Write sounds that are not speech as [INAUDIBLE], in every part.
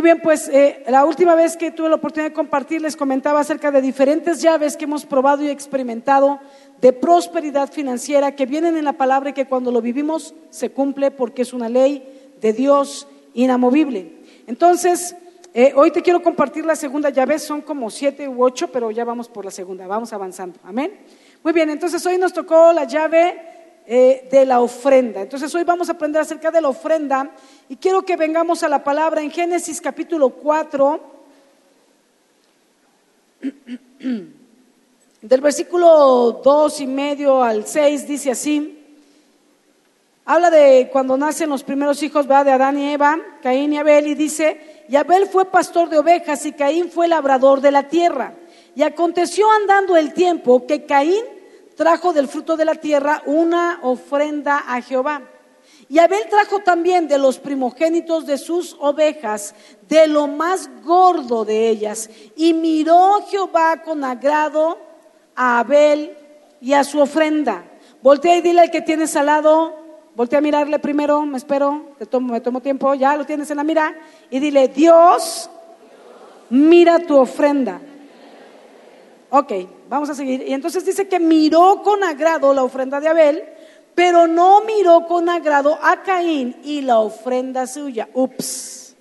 Muy bien, pues eh, la última vez que tuve la oportunidad de compartir les comentaba acerca de diferentes llaves que hemos probado y experimentado de prosperidad financiera que vienen en la palabra y que cuando lo vivimos se cumple porque es una ley de Dios inamovible. Entonces, eh, hoy te quiero compartir la segunda llave, son como siete u ocho, pero ya vamos por la segunda, vamos avanzando. Amén. Muy bien, entonces hoy nos tocó la llave eh, de la ofrenda. Entonces hoy vamos a aprender acerca de la ofrenda y quiero que vengamos a la palabra en Génesis capítulo 4, [CLEARS THROAT] del versículo 2 y medio al 6, dice así. Habla de cuando nacen los primeros hijos de Adán y Eva, Caín y Abel, y dice, y Abel fue pastor de ovejas y Caín fue labrador de la tierra. Y aconteció andando el tiempo que Caín trajo del fruto de la tierra una ofrenda a Jehová. Y Abel trajo también de los primogénitos de sus ovejas, de lo más gordo de ellas. Y miró Jehová con agrado a Abel y a su ofrenda. Voltea y dile al que tienes al lado, voltea a mirarle primero, me espero, te tomo, me tomo tiempo, ya lo tienes en la mira, y dile, Dios, mira tu ofrenda. Ok, vamos a seguir. Y entonces dice que miró con agrado la ofrenda de Abel, pero no miró con agrado a Caín y la ofrenda suya. Ups.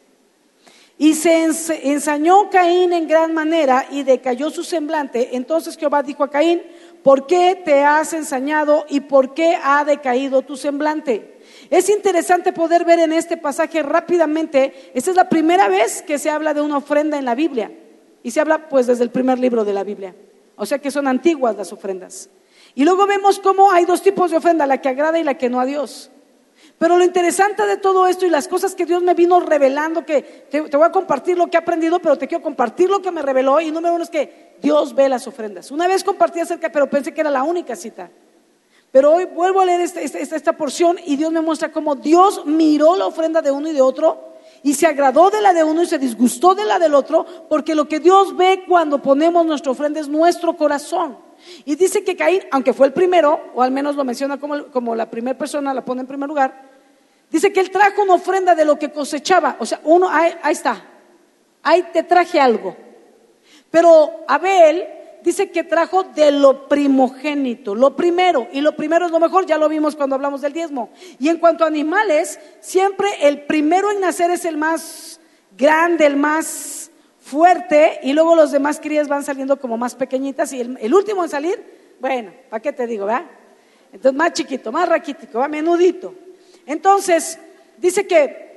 Y se ensañó Caín en gran manera y decayó su semblante. Entonces Jehová dijo a Caín, ¿por qué te has ensañado y por qué ha decaído tu semblante? Es interesante poder ver en este pasaje rápidamente, esta es la primera vez que se habla de una ofrenda en la Biblia. Y se habla pues desde el primer libro de la Biblia. O sea que son antiguas las ofrendas. Y luego vemos cómo hay dos tipos de ofrenda, la que agrada y la que no a Dios. Pero lo interesante de todo esto y las cosas que Dios me vino revelando, que te, voy a compartir lo que he aprendido, pero te quiero compartir lo que me reveló. Y número uno es que Dios ve las ofrendas. Una vez compartí acerca, pero pensé que era la única cita. Pero hoy vuelvo a leer este, este, esta, esta porción y Dios me muestra cómo Dios miró la ofrenda de uno y de otro y se agradó de la de uno y se disgustó de la del otro, porque lo que Dios ve cuando ponemos nuestra ofrenda es nuestro corazón. Y dice que Caín, aunque fue el primero, o al menos lo menciona como, como la primera persona, la pone en primer lugar, dice que él trajo una ofrenda de lo que cosechaba. O sea, uno, ahí, ahí está, ahí te traje algo. Pero Abel dice que trajo de lo primogénito, lo primero, y lo primero es lo mejor, ya lo vimos cuando hablamos del diezmo. Y en cuanto a animales, siempre el primero en nacer es el más grande, el más fuerte, y luego los demás crías van saliendo como más pequeñitas, y el, último en salir, bueno, ¿para qué te digo, va? Entonces, más chiquito, más raquítico, va, menudito. Entonces, dice que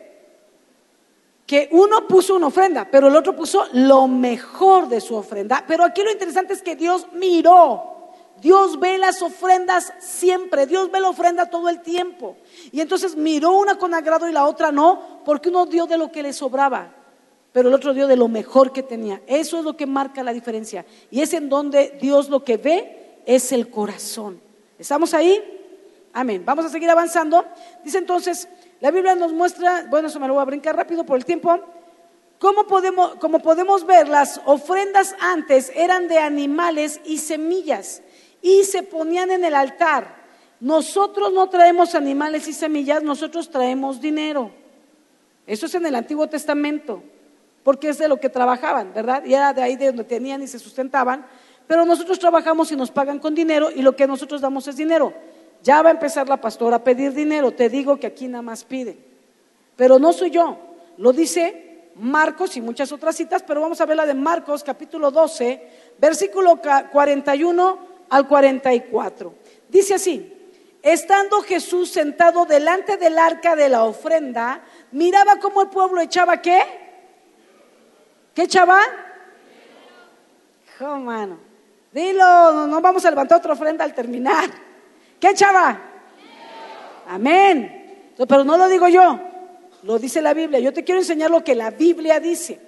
que uno puso una ofrenda, pero el otro puso lo mejor de su ofrenda. Pero aquí lo interesante es que Dios miró. Dios ve las ofrendas siempre, Dios ve la ofrenda todo el tiempo. Y entonces miró una con agrado y la otra no, porque uno dio de lo que le sobraba, pero el otro dio de lo mejor que tenía. Eso es lo que marca la diferencia. Y es en donde Dios lo que ve es el corazón. ¿Estamos ahí? Amén. Vamos a seguir avanzando. Dice entonces, la Biblia nos muestra, bueno, eso me lo voy a brincar rápido por el tiempo, ¿Cómo podemos, como podemos ver, las ofrendas antes eran de animales y semillas y se ponían en el altar. Nosotros no traemos animales y semillas, nosotros traemos dinero. Eso es en el Antiguo Testamento, porque es de lo que trabajaban, ¿verdad? Y era de ahí de donde tenían y se sustentaban. Pero nosotros trabajamos y nos pagan con dinero y lo que nosotros damos es dinero. Ya va a empezar la pastora a pedir dinero. Te digo que aquí nada más pide. Pero no soy yo. Lo dice Marcos y muchas otras citas, pero vamos a ver la de Marcos capítulo 12, versículo 41 al 44. Dice así, estando Jesús sentado delante del arca de la ofrenda, miraba cómo el pueblo echaba qué? ¿Qué echaba? Oh, mano. Dilo, no vamos a levantar otra ofrenda al terminar. ¿Qué chava? Amén. Pero no lo digo yo, lo dice la Biblia. Yo te quiero enseñar lo que la Biblia dice.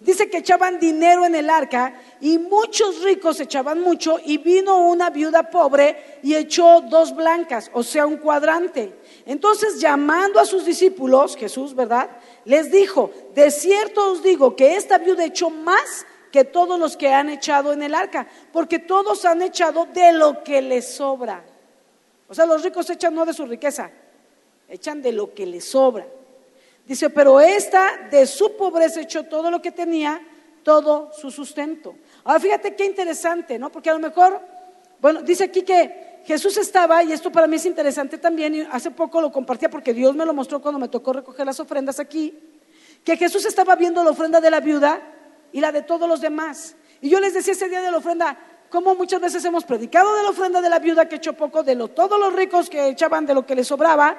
Dice que echaban dinero en el arca y muchos ricos echaban mucho y vino una viuda pobre y echó dos blancas, o sea, un cuadrante. Entonces, llamando a sus discípulos, Jesús, ¿verdad? Les dijo, de cierto os digo que esta viuda echó más que todos los que han echado en el arca, porque todos han echado de lo que les sobra. O sea, los ricos echan no de su riqueza, echan de lo que les sobra. Dice, pero esta de su pobreza echó todo lo que tenía, todo su sustento. Ahora fíjate qué interesante, ¿no? Porque a lo mejor, bueno, dice aquí que Jesús estaba, y esto para mí es interesante también, y hace poco lo compartía porque Dios me lo mostró cuando me tocó recoger las ofrendas aquí, que Jesús estaba viendo la ofrenda de la viuda y la de todos los demás. Y yo les decía ese día de la ofrenda, como muchas veces hemos predicado de la ofrenda de la viuda que echó poco, de lo, todos los ricos que echaban de lo que les sobraba,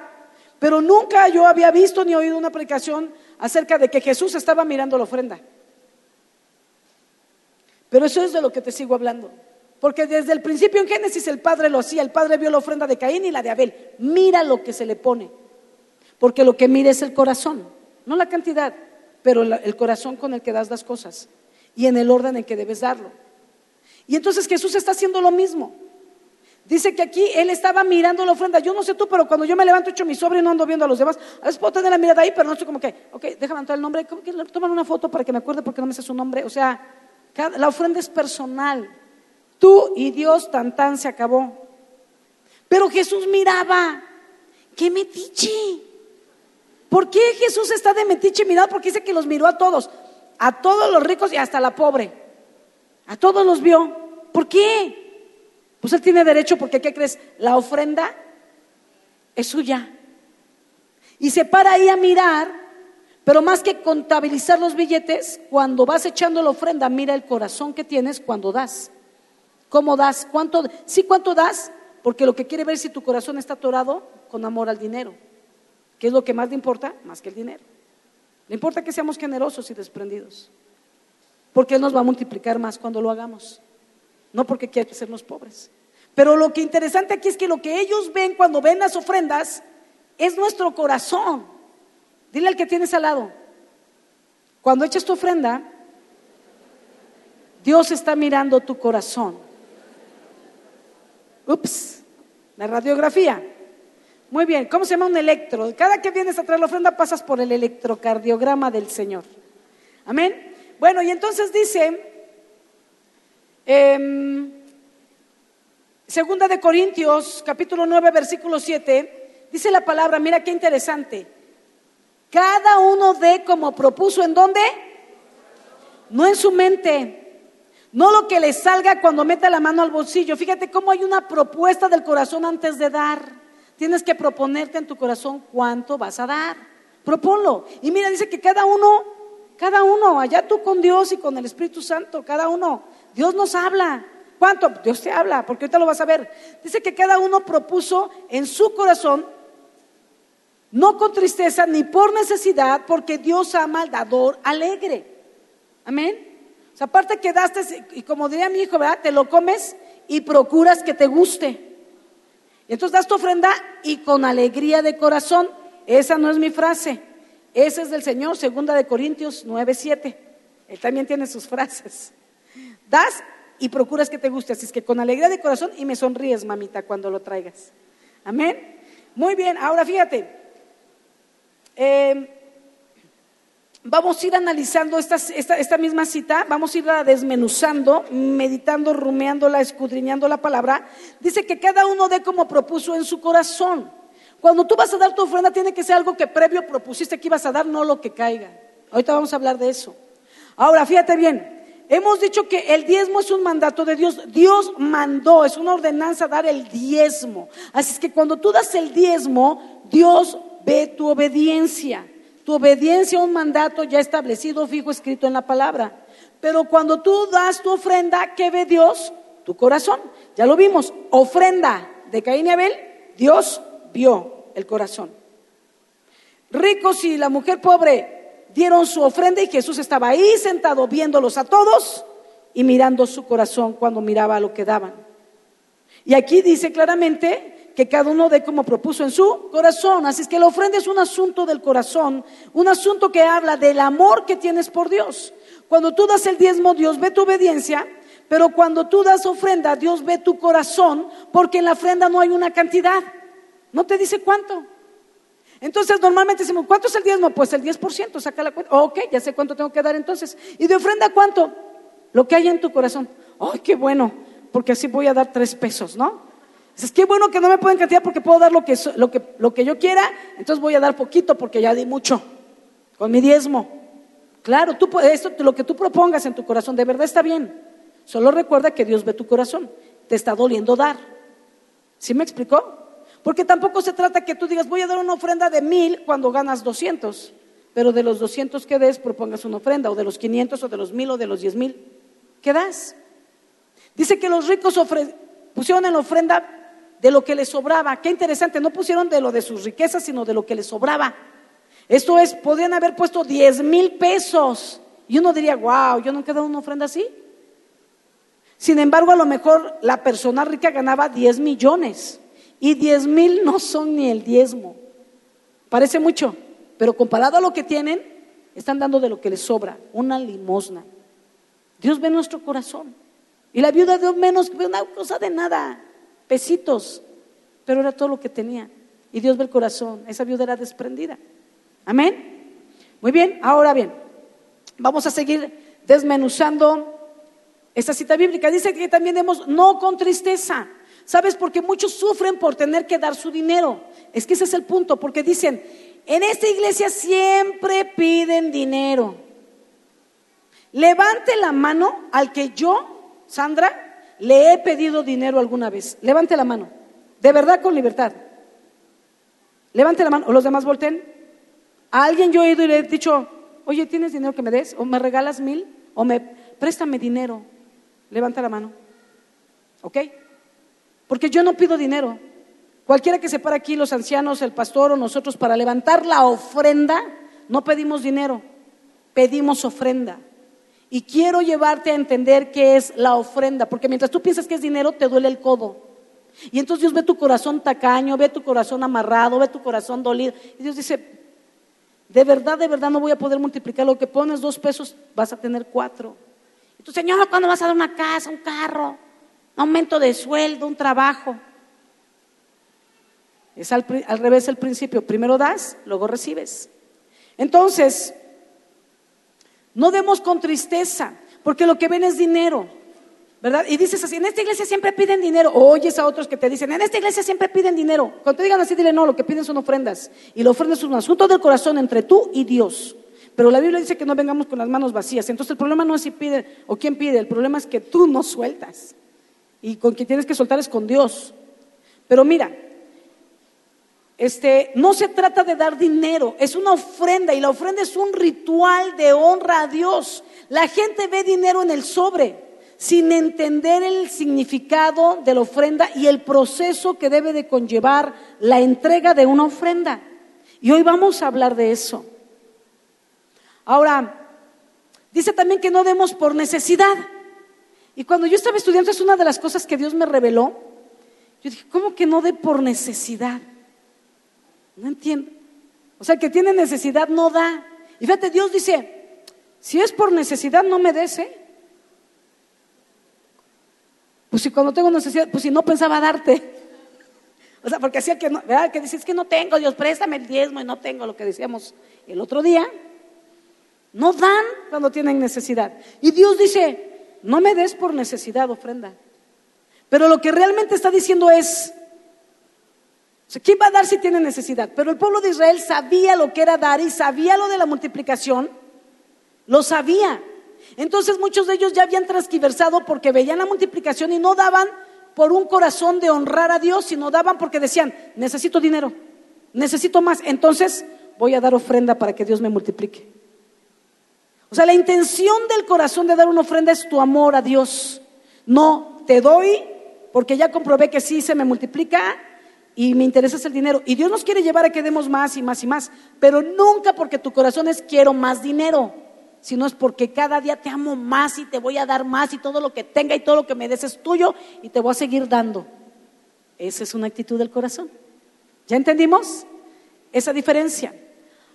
pero nunca yo había visto ni oído una predicación acerca de que Jesús estaba mirando la ofrenda. Pero eso es de lo que te sigo hablando. Porque desde el principio en Génesis el padre lo hacía, el padre vio la ofrenda de Caín y la de Abel. Mira lo que se le pone. Porque lo que mira es el corazón, no la cantidad, pero el corazón con el que das las cosas y en el orden en que debes darlo. Y entonces Jesús está haciendo lo mismo. Dice que aquí él estaba mirando la ofrenda. Yo no sé tú, pero cuando yo me levanto, echo mi sobre y no ando viendo a los demás. A veces puedo tener la mirada ahí, pero no estoy como que, ok, déjame entrar el nombre. ¿Cómo que toman una foto para que me acuerde porque no me sé su nombre? O sea, la ofrenda es personal. Tú y Dios tan tan se acabó. Pero Jesús miraba. ¡Qué metiche! ¿Por qué Jesús está de metiche mirado? Porque dice que los miró a todos. A todos los ricos y hasta la pobre. A todos los vio. ¿Por qué? Pues él tiene derecho porque, ¿qué crees? La ofrenda es suya. Y se para ahí a mirar, pero más que contabilizar los billetes, cuando vas echando la ofrenda, mira el corazón que tienes cuando das. ¿Cómo das? ¿Cuánto? Sí, ¿cuánto das? Porque lo que quiere ver es si tu corazón está atorado con amor al dinero. ¿Qué es lo que más le importa? Más que el dinero. Le importa que seamos generosos y desprendidos. Porque Él nos va a multiplicar más cuando lo hagamos no porque quieren sernos pobres. Pero lo que interesante aquí es que lo que ellos ven cuando ven las ofrendas es nuestro corazón. Dile al que tienes al lado, cuando echas tu ofrenda, Dios está mirando tu corazón. Ups, la radiografía. Muy bien, ¿cómo se llama un electro? Cada que vienes a traer la ofrenda pasas por el electrocardiograma del Señor. Amén. Bueno, y entonces dice Em, segunda de Corintios, capítulo 9, versículo 7, dice la palabra, mira qué interesante. Cada uno de como propuso en dónde? No en su mente. No lo que le salga cuando meta la mano al bolsillo. Fíjate cómo hay una propuesta del corazón antes de dar. Tienes que proponerte en tu corazón cuánto vas a dar. Proponlo. Y mira, dice que cada uno, cada uno, allá tú con Dios y con el Espíritu Santo, cada uno Dios nos habla. ¿Cuánto? Dios te habla, porque ahorita lo vas a ver. Dice que cada uno propuso en su corazón, no con tristeza ni por necesidad, porque Dios ama al dador alegre. Amén. O sea, aparte que daste, y como diría mi hijo, ¿verdad? Te lo comes y procuras que te guste. Y entonces das tu ofrenda y con alegría de corazón. Esa no es mi frase. Esa es del Señor, segunda de Corintios 9:7. Él también tiene sus frases. Das y procuras que te guste. Así es que con alegría de corazón y me sonríes, mamita, cuando lo traigas. Amén. Muy bien, ahora fíjate. Em, vamos a ir analizando esta, esta, misma cita, vamos a ir desmenuzando, meditando, rumeándola, escudriñando la palabra. Dice que cada uno dé como propuso en su corazón. Cuando tú vas a dar tu ofrenda, tiene que ser algo que previo propusiste que ibas a dar, no lo que caiga. Ahorita vamos a hablar de eso. Ahora, fíjate bien, Hemos dicho que el diezmo es un mandato de Dios. Dios mandó, es una ordenanza dar el diezmo. Así es que cuando tú das el diezmo, Dios ve tu obediencia. Tu obediencia a un mandato ya establecido, fijo, escrito en la palabra. Pero cuando tú das tu ofrenda, ¿qué ve Dios? Tu corazón. Ya lo vimos. Ofrenda de Caín y Abel, Dios vio el corazón. Ricos y la mujer pobre, dieron su ofrenda y Jesús estaba ahí sentado viéndolos a todos y mirando su corazón cuando miraba lo que daban. Y aquí dice claramente que cada uno dé como propuso en su corazón. Así es que la ofrenda es un asunto del corazón, un asunto que habla del amor que tienes por Dios. Cuando tú das el diezmo, Dios ve tu obediencia, pero cuando tú das ofrenda, Dios ve tu corazón, porque en la ofrenda no hay una cantidad. No te dice cuánto. Entonces, normalmente decimos, ¿cuánto es el diezmo? Pues el 10%, saca la cuenta. ok, ya sé cuánto tengo que dar entonces. ¿Y de ofrenda cuánto? Lo que hay en tu corazón. ¡Ay, qué bueno! Porque así voy a dar tres pesos, ¿no? Es que bueno que no me pueden cantidad porque puedo dar lo que, lo, que, lo que yo quiera, entonces voy a dar poquito porque ya di mucho. Con mi diezmo. Claro, tú, esto, lo que tú propongas en tu corazón, de verdad está bien. Solo recuerda que Dios ve tu corazón. Te está doliendo dar. ¿Sí me explicó? Porque tampoco se trata que tú digas, voy a dar una ofrenda de mil cuando ganas doscientos. Pero de los doscientos que des, propongas una ofrenda. O de los quinientos, o de los mil, o de los diez mil. ¿Qué das? Dice que los ricos pusieron en la ofrenda de lo que les sobraba. Qué interesante, no pusieron de lo de sus riquezas, sino de lo que les sobraba. Esto es, podrían haber puesto 10 mil pesos. Y uno diría, wow, yo nunca he dado una ofrenda así. Sin embargo, a lo mejor la persona rica ganaba 10 millones. Y 10 mil no son ni el diezmo. Parece mucho, pero comparado a lo que tienen, están dando de lo que les sobra, una limosna. Dios ve nuestro corazón. Y la viuda dio menos una cosa de nada pesitos, pero era todo lo que tenía. Y Dios ve el corazón, esa viuda era desprendida. Amén. Muy bien, ahora bien, vamos a seguir desmenuzando esta cita bíblica. Dice que también demos no con tristeza. ¿Sabes? Porque muchos sufren por tener que dar su dinero. Es que ese es el punto, porque dicen, en esta iglesia siempre piden dinero. Levante la mano al que yo, Sandra, le he pedido dinero alguna vez. Levante la mano. De verdad con libertad. Levante la mano. O los demás volteen. A alguien yo he ido y le he dicho, oye, ¿tienes dinero que me des? ¿O me regalas mil? ¿O me préstame dinero? Levanta la mano. ¿Ok? Porque yo no pido dinero. Cualquiera que se para aquí, los ancianos, el pastor o nosotros, para levantar la ofrenda, no pedimos dinero, pedimos ofrenda. Y quiero llevarte a entender qué es la ofrenda, porque mientras tú piensas que es dinero, te duele el codo. Y entonces Dios ve tu corazón tacaño, ve tu corazón amarrado, ve tu corazón dolido. Y Dios dice, de verdad, de verdad no voy a poder multiplicar lo que pones dos pesos, vas a tener cuatro. Y tú, Señor, ¿cuándo vas a dar una casa, un carro, aumento de sueldo, un trabajo? Es al, revés el principio. Primero das, luego recibes. Entonces, no demos con tristeza, porque lo que ven es dinero. ¿Verdad? Y dices así, en esta iglesia siempre piden dinero. O oyes a otros que te dicen, en esta iglesia siempre piden dinero. Cuando te digan así, dile, no, lo que piden son ofrendas. Y la ofrenda es un asunto del corazón entre tú y Dios. Pero la Biblia dice que no vengamos con las manos vacías. Entonces el problema no es si pide o quién pide, el problema es que tú no sueltas. Y con quien tienes que soltar es con Dios. Pero mira, este, no se trata de dar dinero, es una ofrenda y la ofrenda es un ritual de honra a Dios. La gente ve dinero en el sobre sin entender el significado de la ofrenda y el proceso que debe de conllevar la entrega de una ofrenda. Y hoy vamos a hablar de eso. Ahora, dice también que no demos por necesidad. Y cuando yo estaba estudiando es una de las cosas que Dios me reveló. Yo dije, ¿cómo que no dé por necesidad? No entiendo. O sea, el que tiene necesidad no da. Y fíjate, Dios dice, si es por necesidad, no me des, ¿eh? Pues si cuando tengo necesidad, pues si no pensaba darte. O sea, porque hacía que no, ¿verdad? Que dices que no tengo, Dios, préstame el diezmo y no tengo lo que decíamos el otro día. No dan cuando tienen necesidad. Y Dios dice, no me des por necesidad ofrenda. Pero lo que realmente está diciendo es, ¿quién va a dar si tiene necesidad? Pero el pueblo de Israel sabía lo que era dar y sabía lo de la multiplicación. Lo sabía. Entonces muchos de ellos ya habían transquiversado porque veían la multiplicación y no daban por un corazón de honrar a Dios, sino daban porque decían, necesito dinero, necesito más, entonces voy a dar ofrenda para que Dios me multiplique. O sea, la intención del corazón de dar una ofrenda es tu amor a Dios. No, te doy porque ya comprobé que sí se me multiplica y me interesa el dinero. Y Dios nos quiere llevar a que demos más y más y más, pero nunca porque tu corazón es quiero más dinero, sino es porque cada día te amo más y te voy a dar más y todo lo que tenga y todo lo que me des es tuyo y te voy a seguir dando. Esa es una actitud del corazón. ¿Ya entendimos esa diferencia?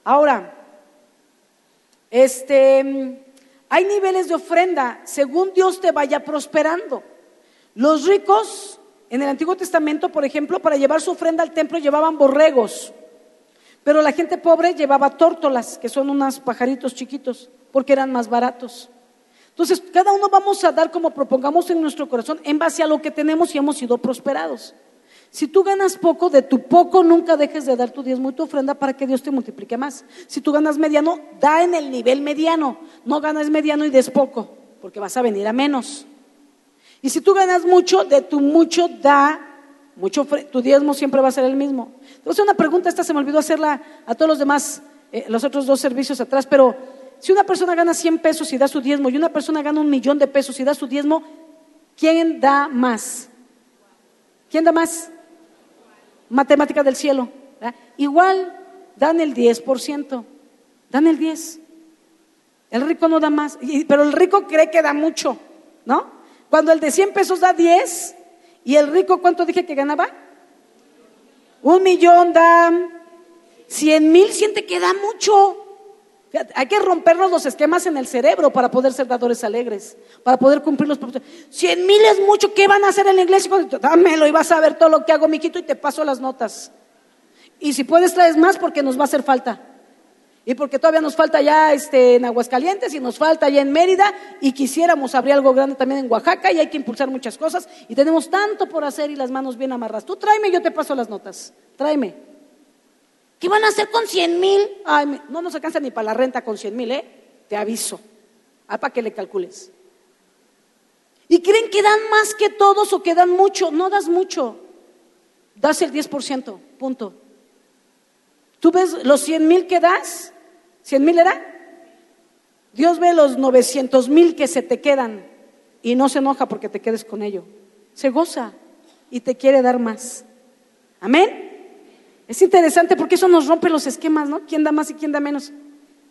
Ahora, este, hay niveles de ofrenda según Dios te vaya prosperando. Los ricos en el Antiguo Testamento, por ejemplo, para llevar su ofrenda al templo llevaban borregos, pero la gente pobre llevaba tórtolas, que son unos pajaritos chiquitos, porque eran más baratos. Entonces, cada uno vamos a dar como propongamos en nuestro corazón en base a lo que tenemos y hemos sido prosperados. Si tú ganas poco, de tu poco nunca dejes de dar tu diezmo y tu ofrenda para que Dios te multiplique más. Si tú ganas mediano, da en el nivel mediano. No ganas mediano y des poco, porque vas a venir a menos. Y si tú ganas mucho, de tu mucho da mucho, tu diezmo siempre va a ser el mismo. Entonces, una pregunta, esta se me olvidó hacerla a todos los demás, eh, los otros dos servicios atrás, pero si una persona gana 100 pesos y da su diezmo y una persona gana un millón de pesos y da su diezmo, ¿quién da más? ¿Quién da más? Matemática del cielo. Igual dan el 10%, dan el 10%. El rico no da más, pero el rico cree que da mucho, ¿no? Cuando el de 100 pesos da 10 y el rico, ¿cuánto dije que ganaba? Un millón da 100 mil, siente que da mucho. Hay que rompernos los esquemas en el cerebro para poder ser dadores alegres, para poder cumplir los propósitos. Cien mil es mucho, ¿qué van a hacer en la iglesia? Dámelo y vas a ver todo lo que hago, miquito, y te paso las notas. Y si puedes traes más porque nos va a hacer falta. Y porque todavía nos falta ya este, en Aguascalientes y nos falta ya en Mérida y quisiéramos abrir algo grande también en Oaxaca y hay que impulsar muchas cosas y tenemos tanto por hacer y las manos bien amarradas. Tú tráeme yo te paso las notas. Tráeme. ¿Qué van a hacer con cien mil? Ay, no nos alcanza ni para la renta con cien mil, ¿eh? Te aviso. Ah, para que le calcules. Y creen que dan más que todos o que dan mucho. No das mucho. Das el 10%, punto. ¿Tú ves los cien mil que das? ¿Cien mil era? Dios ve los 900 mil que se te quedan y no se enoja porque te quedes con ello. Se goza y te quiere dar más. Amén. Es interesante porque eso nos rompe los esquemas, ¿no? ¿Quién da más y quién da menos?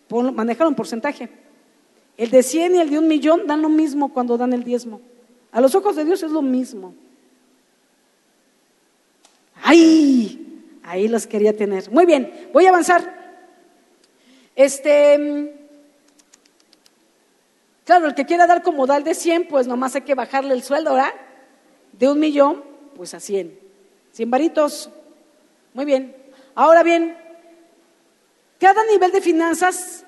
manejar un porcentaje. El de 100 y el de un millón dan lo mismo cuando dan el diezmo. A los ojos de Dios es lo mismo. ¡Ay! Ahí los quería tener. Muy bien, voy a avanzar. Este, claro, el que quiera dar como dal de 100, pues nomás hay que bajarle el sueldo, ¿verdad? De un millón, pues a 100. 100 varitos. Muy bien. Ahora bien, cada nivel de finanzas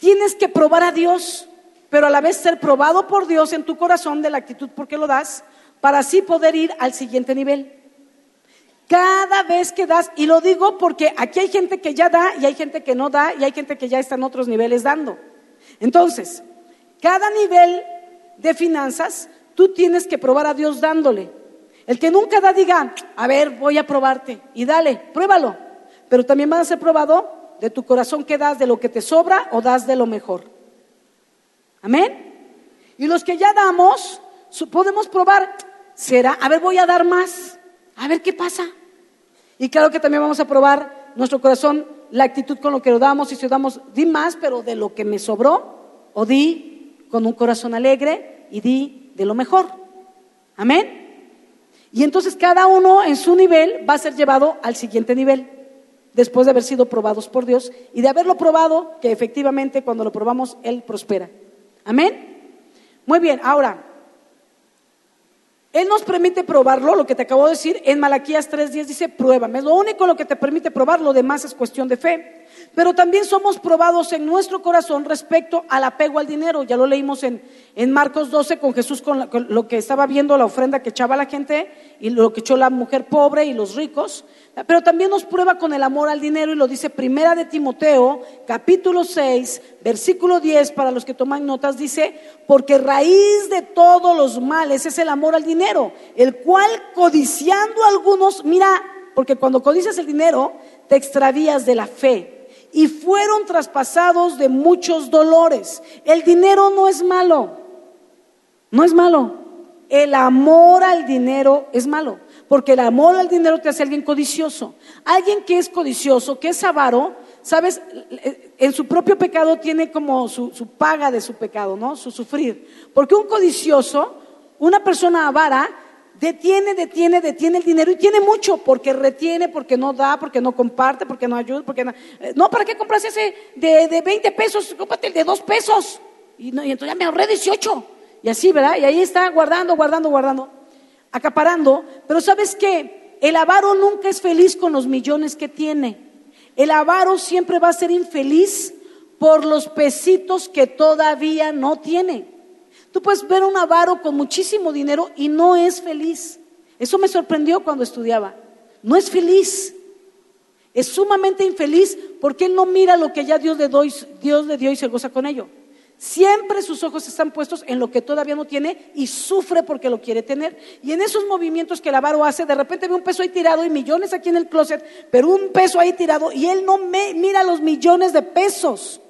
tienes que probar a Dios, pero a la vez ser probado por Dios en tu corazón de la actitud por qué lo das, para así poder ir al siguiente nivel. Cada vez que das, y lo digo porque aquí hay gente que ya da y hay gente que no da y hay gente que ya está en otros niveles dando. Entonces, cada nivel de finanzas, tú tienes que probar a Dios dándole. El que nunca da, diga, a ver, voy a probarte y dale, pruébalo. Pero también va a ser probado de tu corazón que das, de lo que te sobra o das de lo mejor. Amén. Y los que ya damos, podemos probar, será, a ver, voy a dar más, a ver qué pasa. Y claro que también vamos a probar nuestro corazón, la actitud con lo que lo damos y si damos, di más, pero de lo que me sobró, o di con un corazón alegre y di de lo mejor. Amén. Y entonces cada uno en su nivel va a ser llevado al siguiente nivel, después de haber sido probados por Dios y de haberlo probado, que efectivamente cuando lo probamos, Él prospera. Amén. Muy bien, ahora, él nos permite probarlo, lo que te acabo de decir, en Malaquías 3.10 dice, pruébame. Es lo único lo que te permite probar, lo demás es cuestión de fe. Pero también somos probados en nuestro corazón respecto al apego al dinero. Ya lo leímos en, Marcos 12 con Jesús, con, lo que estaba viendo la ofrenda que echaba la gente y lo que echó la mujer pobre y los ricos. Pero también nos prueba con el amor al dinero y lo dice Primera de Timoteo, capítulo 6, versículo 10, para los que toman notas, dice, porque raíz de todos los males es el amor al dinero, el cual codiciando algunos, mira, porque cuando codicias el dinero, te extravías de la fe y fueron traspasados de muchos dolores. El dinero no es malo, no es malo. El amor al dinero es malo, porque el amor al dinero te hace alguien codicioso. Alguien que es codicioso, que es avaro, sabes, en su propio pecado tiene como su, su paga de su pecado, ¿no? Su sufrir. Porque un codicioso, una persona avara, detiene, detiene, detiene el dinero y tiene mucho porque retiene, porque no da, porque no comparte, porque no ayuda, porque no, eh, no ¿para qué compras ese de, de 20 pesos? Cómprate el de 2 pesos. Y, no, y entonces ya me ahorré 18. Y así, ¿verdad? Y ahí está guardando, guardando, guardando, acaparando. Pero ¿sabes qué? El avaro nunca es feliz con los millones que tiene. El avaro siempre va a ser infeliz por los pesitos que todavía no tiene. Tú puedes ver un avaro con muchísimo dinero y no es feliz. Eso me sorprendió cuando estudiaba. no es feliz. Es sumamente infeliz porque él no mira lo que ya Dios le, Dios le dio y se goza con ello. Siempre sus ojos están puestos en lo que todavía no tiene y sufre porque lo quiere tener. Y en esos movimientos que el avaro hace, de repente ve un peso ahí tirado y millones aquí en el closet, pero un peso ahí tirado y él no mira los millones de pesos.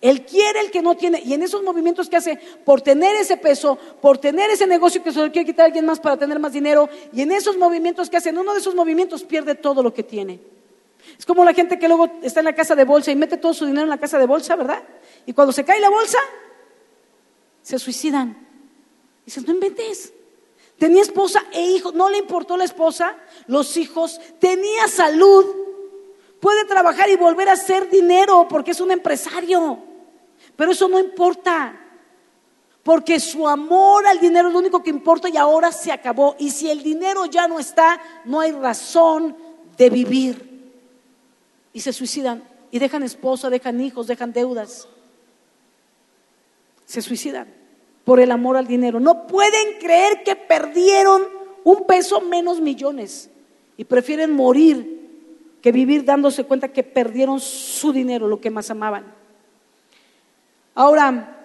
Él quiere el que no tiene. Y en esos movimientos que hace por tener ese peso, por tener ese negocio que se lo quiere quitar a alguien más para tener más dinero, y en esos movimientos que hace, en uno de esos movimientos pierde todo lo que tiene. Es como la gente que luego está en la casa de bolsa y mete todo su dinero en la casa de bolsa, ¿verdad? Y cuando se cae la bolsa, se suicidan. Dices, no inventes. Tenía esposa e hijo, no le importó la esposa, los hijos, tenía salud, puede trabajar y volver a hacer dinero porque es un empresario. Pero eso no importa, porque su amor al dinero es lo único que importa y ahora se acabó. Y si el dinero ya no está, no hay razón de vivir y se suicidan y dejan esposa, dejan hijos, dejan deudas. Se suicidan por el amor al dinero. No pueden creer que perdieron un peso menos millones y prefieren morir que vivir dándose cuenta que perdieron su dinero, lo que más amaban. Ahora,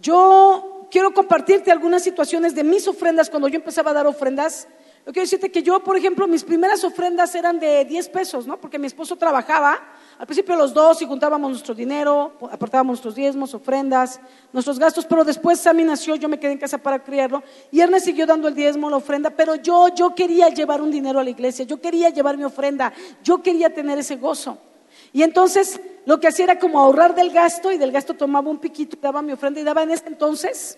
yo quiero compartirte algunas situaciones de mis ofrendas cuando yo empezaba a dar ofrendas yo quiero decirte que yo, por ejemplo, mis primeras ofrendas eran de 10 pesos, ¿no? Porque mi esposo trabajaba, al principio los dos y juntábamos nuestro dinero, apartábamos nuestros diezmos, ofrendas, nuestros gastos, pero después Sammy nació, yo me quedé en casa para criarlo y él me siguió dando el diezmo, la ofrenda, pero yo, yo quería llevar un dinero a la iglesia, yo quería llevar mi ofrenda, yo quería tener ese gozo. Y entonces lo que hacía era como ahorrar del gasto y del gasto tomaba un piquito, daba mi ofrenda y daba en ese entonces,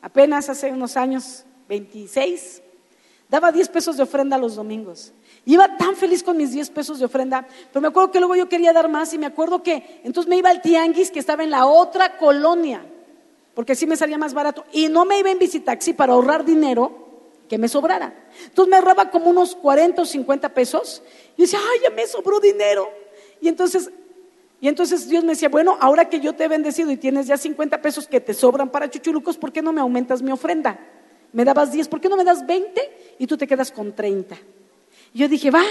apenas hace unos años, 26, Daba 10 pesos de ofrenda los domingos. iba tan feliz con mis 10 pesos de ofrenda, pero me acuerdo que luego yo quería dar más y me acuerdo que entonces me iba al tianguis que estaba en la otra colonia, porque así me salía más barato. Y no me iba en visitaxi para ahorrar dinero que me sobrara. Entonces me ahorraba como unos 40 o 50 pesos y decía, ay, ya me sobró dinero. Y entonces, y entonces Dios me decía, bueno, ahora que yo te he bendecido y tienes ya 50 pesos que te sobran para chuchulucos, ¿por qué no me aumentas mi ofrenda? Me dabas 10, ¿por qué no me das 20 y tú te quedas con 30? Y yo dije, va,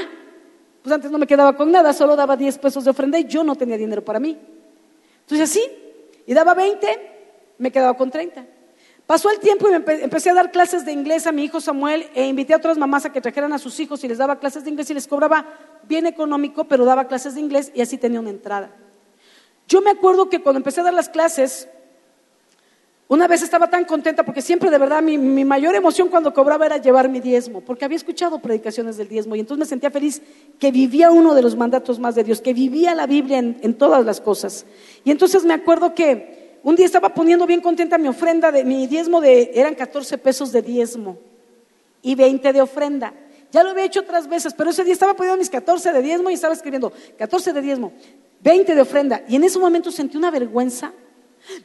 pues antes no me quedaba con nada, solo daba 10 pesos de ofrenda y yo no tenía dinero para mí. Entonces así, y daba 20, me quedaba con 30. Pasó el tiempo y me empecé a dar clases de inglés a mi hijo Samuel e invité a otras mamás a que trajeran a sus hijos y les daba clases de inglés y les cobraba bien económico, pero daba clases de inglés y así tenía una entrada. Yo me acuerdo que cuando empecé a dar las clases, una vez estaba tan contenta porque siempre de verdad mi, mayor emoción cuando cobraba era llevar mi diezmo, porque había escuchado predicaciones del diezmo y entonces me sentía feliz que vivía uno de los mandatos más de Dios, que vivía la Biblia en todas las cosas. Y entonces me acuerdo que un día estaba poniendo bien contenta mi ofrenda, de, mi diezmo de, eran 14 pesos de diezmo y 20 de ofrenda. Ya lo había hecho otras veces, pero ese día estaba poniendo mis 14 de diezmo y estaba escribiendo 14 de diezmo, 20 de ofrenda. Y en ese momento sentí una vergüenza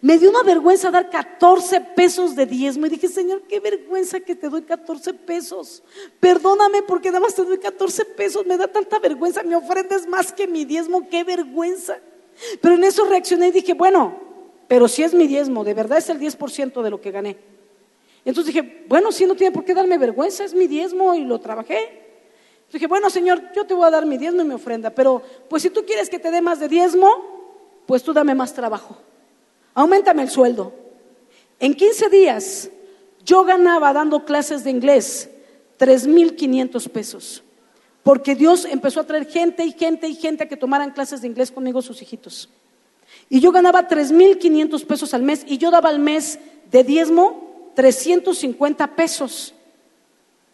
me dio una vergüenza dar 14 pesos de diezmo y dije, Señor, qué vergüenza que te doy 14 pesos. Perdóname porque nada más te doy 14 pesos, me da tanta vergüenza, me ofrendes más que mi diezmo, qué vergüenza. Pero en eso reaccioné y dije, bueno, pero si es mi diezmo, de verdad es el 10% de lo que gané. Entonces dije, bueno, si no tiene por qué darme vergüenza, es mi diezmo y lo trabajé. Entonces dije, bueno, Señor, yo te voy a dar mi diezmo y mi ofrenda, pero pues si tú quieres que te dé más de diezmo, pues tú dame más trabajo aumentame el sueldo. En 15 días yo ganaba dando clases de inglés 3.500 pesos, porque Dios empezó a traer gente y gente y gente a que tomaran clases de inglés conmigo sus hijitos. Y yo ganaba 3.500 pesos al mes y yo daba al mes de diezmo 350 pesos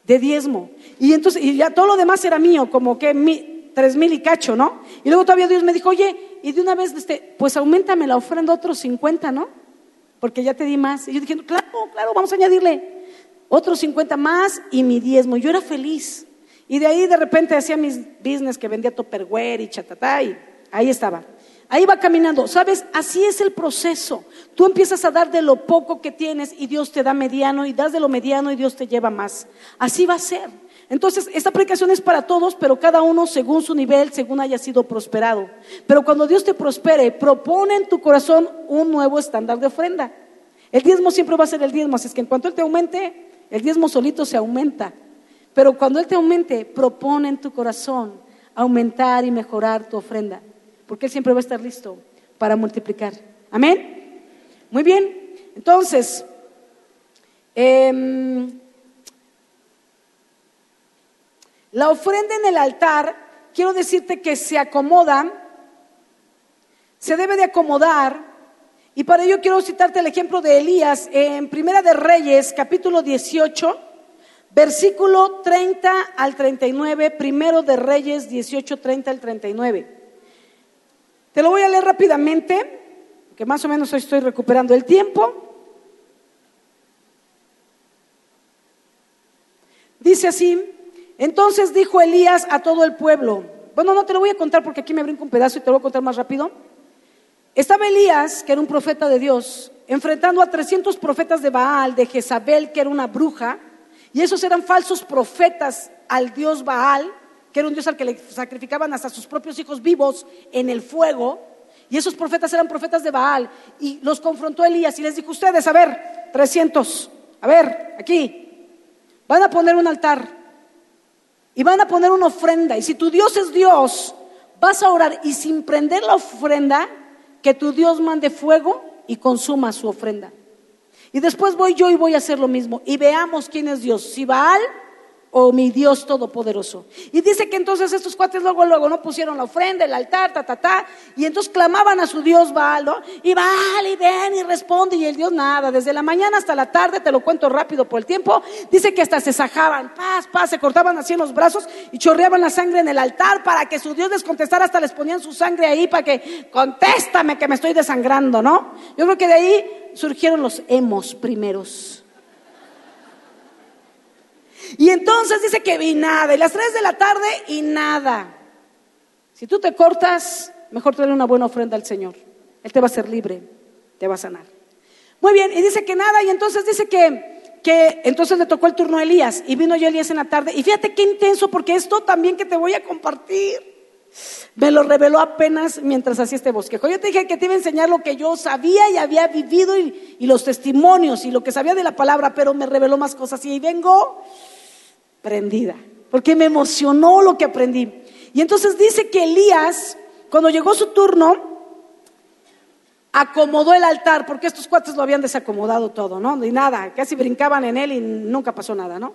de diezmo. Y entonces, y ya todo lo demás era mío, como que mi, tres mil y cacho, ¿no? Y luego todavía Dios me dijo, oye, y de una vez, este, pues aumentame la ofrenda otros 50, ¿no? Porque ya te di más. Y yo dije, claro, claro, vamos a añadirle otros 50 más y mi diezmo. Yo era feliz. Y de ahí de repente hacía mis business que vendía topperware y chatatá y ahí estaba. Ahí va caminando. ¿Sabes? Así es el proceso. Tú empiezas a dar de lo poco que tienes y Dios te da mediano y das de lo mediano y Dios te lleva más. Así va a ser. Entonces, esta predicación es para todos, pero cada uno según su nivel, según haya sido prosperado. Pero cuando Dios te prospere, propone en tu corazón un nuevo estándar de ofrenda. El diezmo siempre va a ser el diezmo, así es que en cuanto Él te aumente, el diezmo solito se aumenta. Pero cuando Él te aumente, propone en tu corazón aumentar y mejorar tu ofrenda, porque Él siempre va a estar listo para multiplicar. Amén. Muy bien. Entonces, em, la ofrenda en el altar, quiero decirte que se acomoda, se debe de acomodar, y para ello quiero citarte el ejemplo de Elías en Primera de Reyes, capítulo 18, versículo 30 al 39, Primero de Reyes 18, 30 al 39. Te lo voy a leer rápidamente, que más o menos estoy recuperando el tiempo. Dice así, entonces dijo Elías a todo el pueblo, bueno, no te lo voy a contar porque aquí me brinco un pedazo y te lo voy a contar más rápido. Estaba Elías, que era un profeta de Dios, enfrentando a 300 profetas de Baal, de Jezabel, que era una bruja, y esos eran falsos profetas al dios Baal, que era un dios al que le sacrificaban hasta sus propios hijos vivos en el fuego. Y esos profetas eran profetas de Baal. Y los confrontó Elías y les dijo, ustedes, a ver, 300, a ver, aquí, van a poner un altar y van a poner una ofrenda. Y si tu Dios es Dios, vas a orar y sin prender la ofrenda, que tu Dios mande fuego y consuma su ofrenda. Y después voy yo y voy a hacer lo mismo. Y veamos quién es Dios. Si Baal o mi Dios todopoderoso. Y dice que entonces estos cuates luego, luego, no pusieron la ofrenda, el altar, ta, ta, ta, y entonces clamaban a su Dios Baal. Y Baal, y ven, y responde, y el Dios nada, desde la mañana hasta la tarde, te lo cuento rápido por el tiempo, dice que hasta se sajaban, paz, paz, se cortaban así en los brazos y chorreaban la sangre en el altar para que su Dios les contestara, hasta les ponían su sangre ahí para que, contéstame que me estoy desangrando, ¿no? Yo creo que de ahí surgieron los hemos primeros. Y entonces dice que vi nada, y las tres de la tarde y nada. Si tú te cortas, mejor trae una buena ofrenda al Señor. Él te va a hacer libre, te va a sanar. Muy bien, y dice que nada, y entonces dice que, que entonces le tocó el turno a Elías, y vino ya Elías en la tarde. Y fíjate qué intenso, porque esto también que te voy a compartir, me lo reveló apenas mientras hacía este bosquejo. Yo te dije que te iba a enseñar lo que yo sabía y había vivido y, y los testimonios y lo que sabía de la palabra, pero me reveló más cosas. Y vengo prendida, porque me emocionó lo que aprendí. Y entonces dice que Elías, cuando llegó su turno, acomodó el altar, porque estos cuates lo habían desacomodado todo, ¿no? Y nada, casi brincaban en él y nunca pasó nada, ¿no?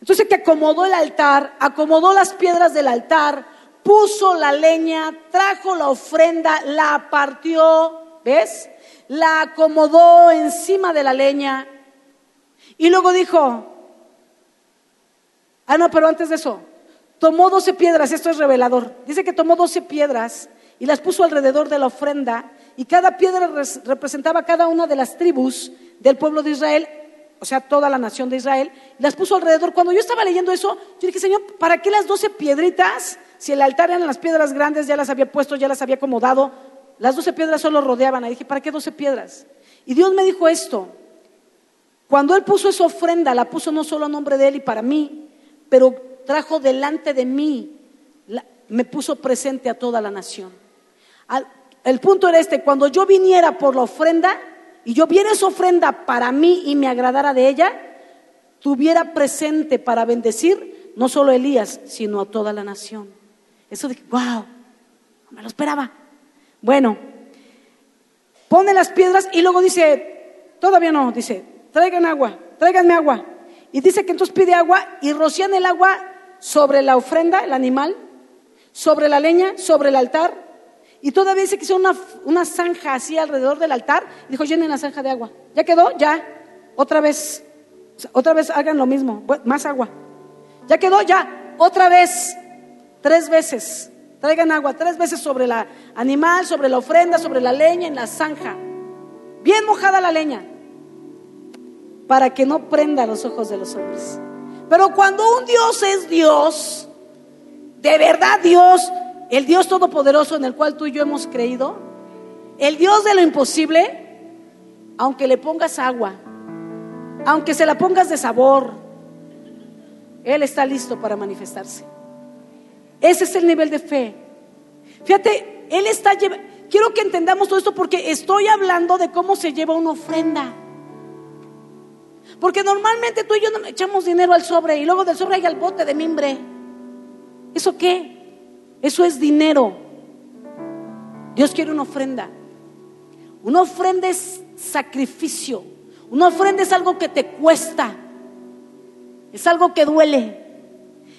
Entonces que acomodó el altar, acomodó las piedras del altar, puso la leña, trajo la ofrenda, la partió, ¿ves? La acomodó encima de la leña y luego dijo, Ah, no, pero antes de eso, tomó doce piedras, esto es revelador. Dice que tomó doce piedras y las puso alrededor de la ofrenda y cada piedra representaba cada una de las tribus del pueblo de Israel, o sea, toda la nación de Israel, las puso alrededor. Cuando yo estaba leyendo eso, yo dije, Señor, ¿para qué las doce piedritas? Si el altar eran las piedras grandes, ya las había puesto, ya las había acomodado, las doce piedras solo rodeaban. Y dije, ¿para qué doce piedras? Y Dios me dijo esto, cuando Él puso esa ofrenda, la puso no solo a nombre de Él y para mí, pero trajo delante de mí, me puso presente a toda la nación. el punto era este, cuando yo viniera por la ofrenda y yo viera esa ofrenda para mí y me agradara de ella, tuviera presente para bendecir no solo a Elías, sino a toda la nación. Eso de, wow, no me lo esperaba. Bueno, pone las piedras y luego dice, todavía no, dice, traigan agua, tráiganme agua. Y dice que entonces pide agua y rocían el agua sobre la ofrenda, el animal, sobre la leña, sobre el altar. Y todavía dice que hizo una, una zanja así alrededor del altar. Y dijo, llenen la zanja de agua. ¿Ya quedó? Ya. Otra vez. Otra vez hagan lo mismo. Más agua. ¿Ya quedó? Ya. Otra vez. Tres veces. Traigan agua. Tres veces sobre el animal, sobre la ofrenda, sobre la leña, en la zanja. Bien mojada la leña para que no prenda los ojos de los hombres. Pero cuando un Dios es Dios, de verdad Dios, el Dios todopoderoso en el cual tú y yo hemos creído, el Dios de lo imposible, aunque le pongas agua, aunque se la pongas de sabor, Él está listo para manifestarse. Ese es el nivel de fe. Fíjate, Él está Quiero que entendamos todo esto porque estoy hablando de cómo se lleva una ofrenda. Porque normalmente tú y yo echamos dinero al sobre y luego del sobre hay al bote de mimbre. ¿Eso qué? Eso es dinero. Dios quiere una ofrenda. Una ofrenda es sacrificio. Una ofrenda es algo que te cuesta. Es algo que duele.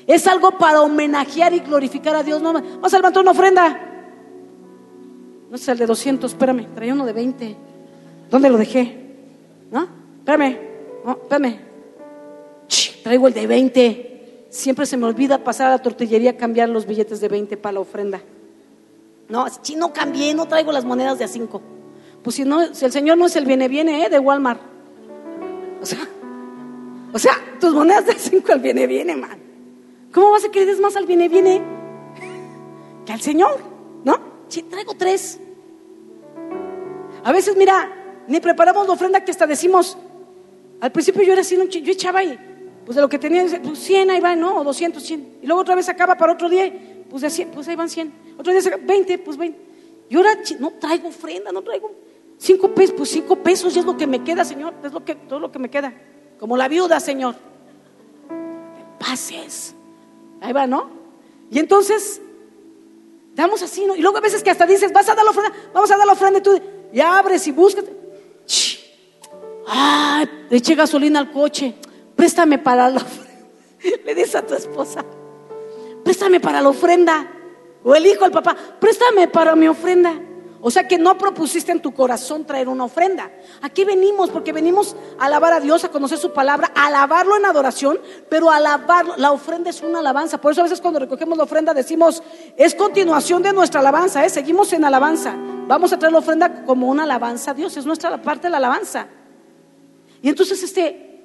Es algo para homenajear y glorificar a Dios. No, vamos a levantar una ofrenda. No es el de 200, espérame, traía uno de 20. ¿Dónde lo dejé? ¿No? Espérame, no, espérame. traigo el de 20. Siempre se me olvida pasar a la tortillería a cambiar los billetes de 20 para la ofrenda. No, si no cambié, no traigo las monedas de a 5. Pues si no, si el Señor no es el viene, viene, ¿eh? De Walmart. O sea, o sea, tus monedas de a 5 al viene, viene, man. ¿Cómo vas a querer más al viene, viene que al Señor? ¿No? Si traigo tres. A veces, mira, ni preparamos la ofrenda que hasta decimos, al principio yo era así, yo echaba ahí, pues de lo que tenía, pues 100 ahí va, ¿no? O 200, 100. Y luego otra vez acaba para otro día, pues de 100, pues ahí van 100. Otro día 20, pues 20. Y ahora no traigo ofrenda, no traigo 5 pesos, pues 5 pesos ya es lo que me queda, Señor, es lo que, todo lo que me queda. Como la viuda, Señor. pases. Ahí va, ¿no? Y entonces, damos así, ¿no? Y luego a veces que hasta dices, vas a dar la ofrenda, vamos a dar la ofrenda y tú, y abres y buscas. Ay, le eché gasolina al coche, préstame para la ofrenda. [LAUGHS] Le dices a tu esposa, préstame para la ofrenda. O el hijo, el papá, préstame para mi ofrenda. O sea que no propusiste en tu corazón traer una ofrenda. Aquí venimos porque venimos a alabar a Dios, a conocer su palabra, a alabarlo en adoración, pero alabarlo, la ofrenda es una alabanza. Por eso a veces cuando recogemos la ofrenda decimos, es continuación de nuestra alabanza, ¿eh? seguimos en alabanza. Vamos a traer la ofrenda como una alabanza a Dios, es nuestra parte de la alabanza. Y entonces este,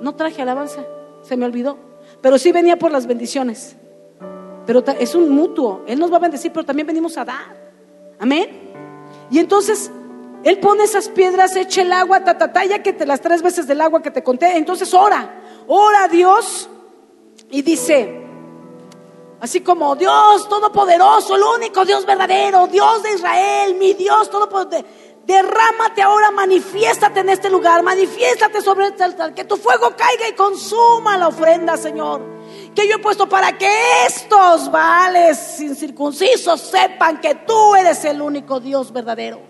no traje alabanza, se me olvidó, pero sí venía por las bendiciones. Pero es un mutuo, Él nos va a bendecir, pero también venimos a dar. Amén. Y entonces él pone esas piedras, echa el agua, ta, ya que te las tres veces del agua que te conté. Entonces ora, ora a Dios y dice, así como Dios todopoderoso, el único Dios verdadero, Dios de Israel, mi Dios todopoderoso, derrámate ahora, manifiéstate en este lugar, manifiéstate sobre este altar, que tu fuego caiga y consuma la ofrenda, Señor. Que yo he puesto para que estos vales incircuncisos sepan que tú eres el único Dios verdadero.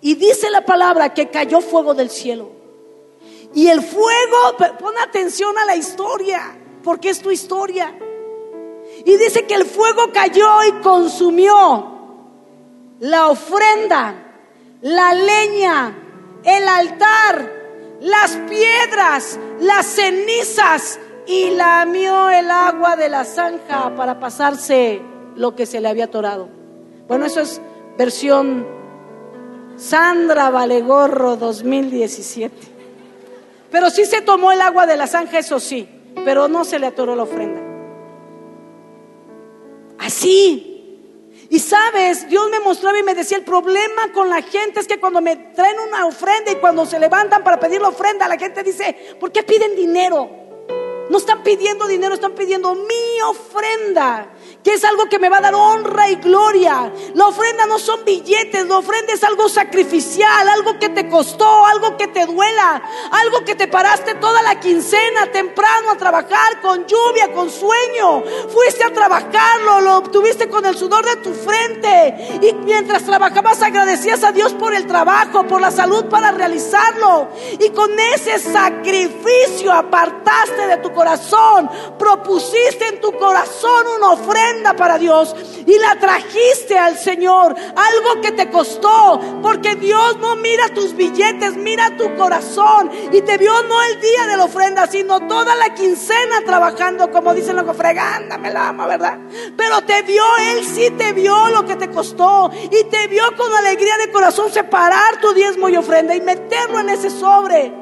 Y dice la palabra que cayó fuego del cielo. Y el fuego, pon atención a la historia, porque es tu historia. Y dice que el fuego cayó y consumió la ofrenda la leña, el altar, las piedras, las cenizas y lamió el agua de la zanja para pasarse lo que se le había atorado. Bueno, eso es versión Sandra Valegorro 2017. Pero sí se tomó el agua de la zanja, eso sí, pero no se le atoró la ofrenda. Así y sabes, Dios me mostraba y me decía, el problema con la gente es que cuando me traen una ofrenda y cuando se levantan para pedir la ofrenda, la gente dice, ¿por qué piden dinero? No están pidiendo dinero, están pidiendo mi ofrenda que es algo que me va a dar honra y gloria. La ofrenda no son billetes, la ofrenda es algo sacrificial, algo que te costó, algo que te duela, algo que te paraste toda la quincena temprano a trabajar con lluvia, con sueño. Fuiste a trabajarlo, lo obtuviste con el sudor de tu frente y mientras trabajabas agradecías a Dios por el trabajo, por la salud para realizarlo. Y con ese sacrificio apartaste de tu corazón, propusiste en tu corazón una ofrenda para Dios y la trajiste al Señor, algo que te costó, porque Dios no mira tus billetes, mira tu corazón y te vio no el día de la ofrenda, sino toda la quincena trabajando, como dicen los fregándame la ama, ¿verdad? Pero te vio, Él sí te vio lo que te costó y te vio con alegría de corazón separar tu diezmo y ofrenda y meterlo en ese sobre.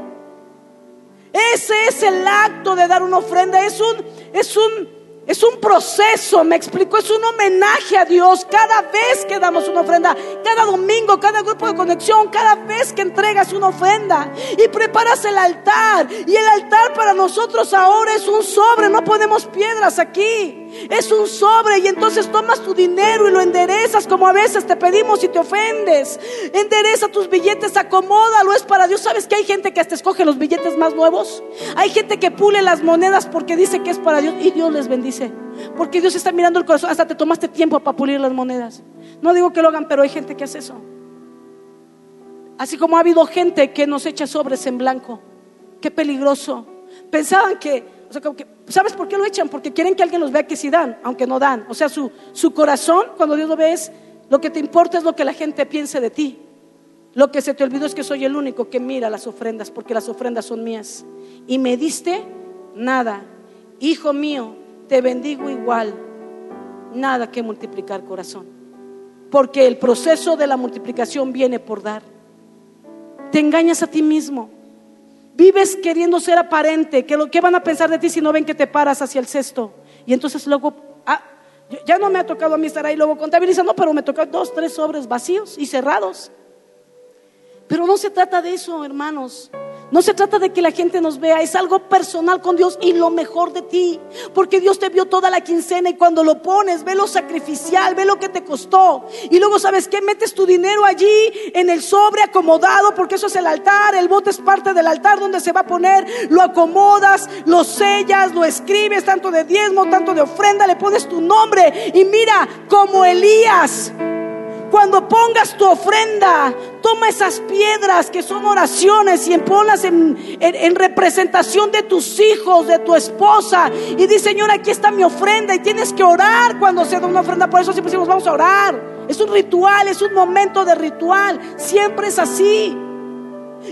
Ese es el acto de dar una ofrenda, es un, es un es un proceso, me explico, es un homenaje a Dios cada vez que damos una ofrenda, cada domingo, cada grupo de conexión, cada vez que entregas una ofrenda y preparas el altar. Y el altar para nosotros ahora es un sobre, no ponemos piedras aquí. Es un sobre y entonces tomas tu dinero y lo enderezas como a veces te pedimos y te ofendes. Endereza tus billetes, acomódalo, es para Dios. ¿Sabes que hay gente que hasta escoge los billetes más nuevos? Hay gente que pule las monedas porque dice que es para Dios y Dios les bendice. Porque Dios está mirando el corazón, hasta te tomaste tiempo para pulir las monedas. No digo que lo hagan, pero hay gente que hace eso. Así como ha habido gente que nos echa sobres en blanco. Qué peligroso. Pensaban que ¿sabes por qué lo echan? Porque quieren que alguien los vea que sí dan, aunque no dan. O sea, su, su corazón, cuando Dios lo ve, es lo que te importa es lo que la gente piense de ti. Lo que se te olvidó es que soy el único que mira las ofrendas, porque las ofrendas son mías. Y me diste nada. Hijo mío, te bendigo igual. Nada que multiplicar corazón. Porque el proceso de la multiplicación viene por dar. Te engañas a ti mismo. Vives queriendo ser aparente. ¿Qué, van a pensar de ti si no ven que te paras hacia el cesto? Y entonces luego, ah, ya no me ha tocado a mí estar ahí luego contabilizando, pero me tocan dos, tres sobres vacíos y cerrados. Pero no se trata de eso, hermanos. No se trata de que la gente nos vea, es algo personal con Dios y lo mejor de ti. Porque Dios te vio toda la quincena y cuando lo pones, ve lo sacrificial, ve lo que te costó. Y luego, ¿sabes qué? Metes tu dinero allí en el sobre acomodado, porque eso es el altar. El bote es parte del altar donde se va a poner. Lo acomodas, lo sellas, lo escribes, tanto de diezmo, tanto de ofrenda, le pones tu nombre. Y mira, como Elías. Cuando pongas tu ofrenda, toma esas piedras que son oraciones y ponlas en, en, representación de tus hijos, de tu esposa. Y di, Señor, aquí está mi ofrenda. Y tienes que orar cuando se da una ofrenda. Por eso siempre decimos, vamos a orar. Es un ritual, es un momento de ritual. Siempre es así.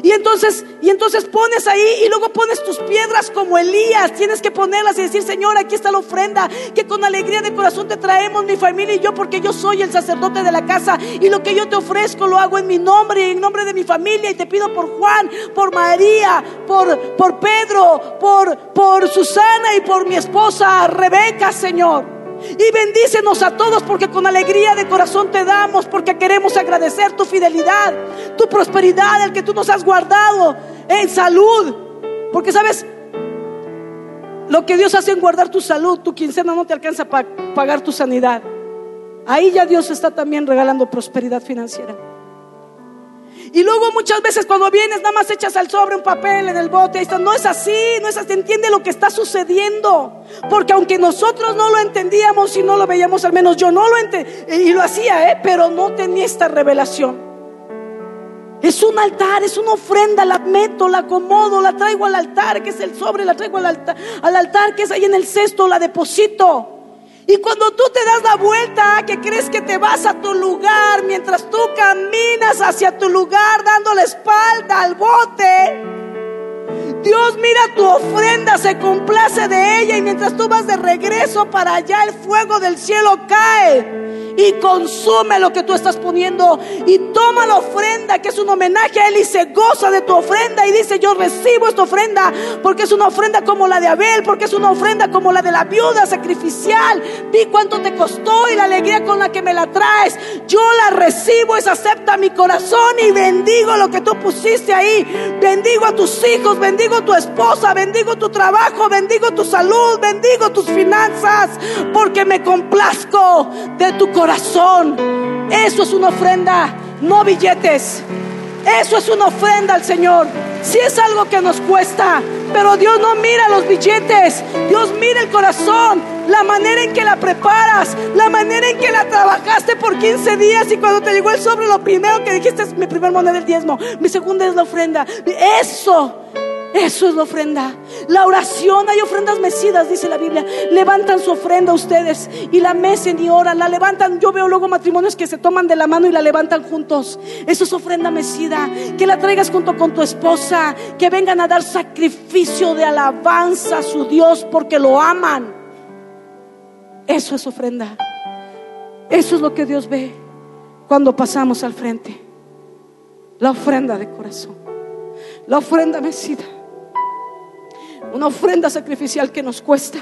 Y entonces, y entonces pones ahí y luego pones tus piedras como Elías. Tienes que ponerlas y decir, Señor, aquí está la ofrenda que con alegría de corazón te traemos mi familia y yo porque yo soy el sacerdote de la casa y lo que yo te ofrezco lo hago en mi nombre y en nombre de mi familia y te pido por Juan, por María, por, por Pedro, por, por Susana y por mi esposa Rebeca, Señor. Y bendícenos a todos porque con alegría de corazón te damos, porque queremos agradecer tu fidelidad, tu prosperidad, el que tú nos has guardado en salud. Porque sabes, lo que Dios hace en guardar tu salud, tu quincena no te alcanza para pagar tu sanidad. Ahí ya Dios está también regalando prosperidad financiera. Y luego muchas veces cuando vienes nada más echas al sobre un papel en el bote. Y no es así, no es así. Entiende lo que está sucediendo. Porque aunque nosotros no lo entendíamos y no lo veíamos, al menos yo no lo entendía. Y lo hacía, ¿eh? pero no tenía esta revelación. Es un altar, es una ofrenda, la meto, la acomodo, la traigo al altar, que es el sobre, la traigo al altar, al altar que es ahí en el cesto, la deposito. Y cuando tú te das la vuelta, que crees que te vas a tu lugar, mientras tú caminas hacia tu lugar dando la espalda al bote, Dios mira tu ofrenda, se complace de ella y mientras tú vas de regreso para allá, el fuego del cielo cae y consume lo que tú estás poniendo y toma la ofrenda que es un homenaje a Él y se goza de tu ofrenda y dice yo recibo esta ofrenda porque es una ofrenda como la de Abel, porque es una ofrenda como la de la viuda sacrificial. Vi cuánto te costó y la alegría con la que me la traes. Yo la recibo, es acepta mi corazón y bendigo lo que tú pusiste ahí. Bendigo a tus hijos, bendigo a tu esposa, bendigo tu trabajo, bendigo tu salud, bendigo tus finanzas porque me complazco de tu corazón corazón. Eso es una ofrenda, no billetes. Eso es una ofrenda al Señor. Si es algo que nos cuesta, pero Dios no mira los billetes, Dios mira el corazón, la manera en que la preparas, la manera en que la trabajaste por 15 días y cuando te llegó el sobre, lo primero que dijiste es mi primer moneda del diezmo, mi segunda es la ofrenda. Eso eso es la ofrenda. La oración, hay ofrendas mecidas, dice la Biblia. Levantan su ofrenda ustedes y la mecen y oran, la levantan. Yo veo luego matrimonios que se toman de la mano y la levantan juntos. Eso es ofrenda mecida. Que la traigas junto con tu esposa. Que vengan a dar sacrificio de alabanza a su Dios porque lo aman. Eso es ofrenda. Eso es lo que Dios ve cuando pasamos al frente. La ofrenda de corazón. La ofrenda mecida. Una ofrenda sacrificial que nos cuesta,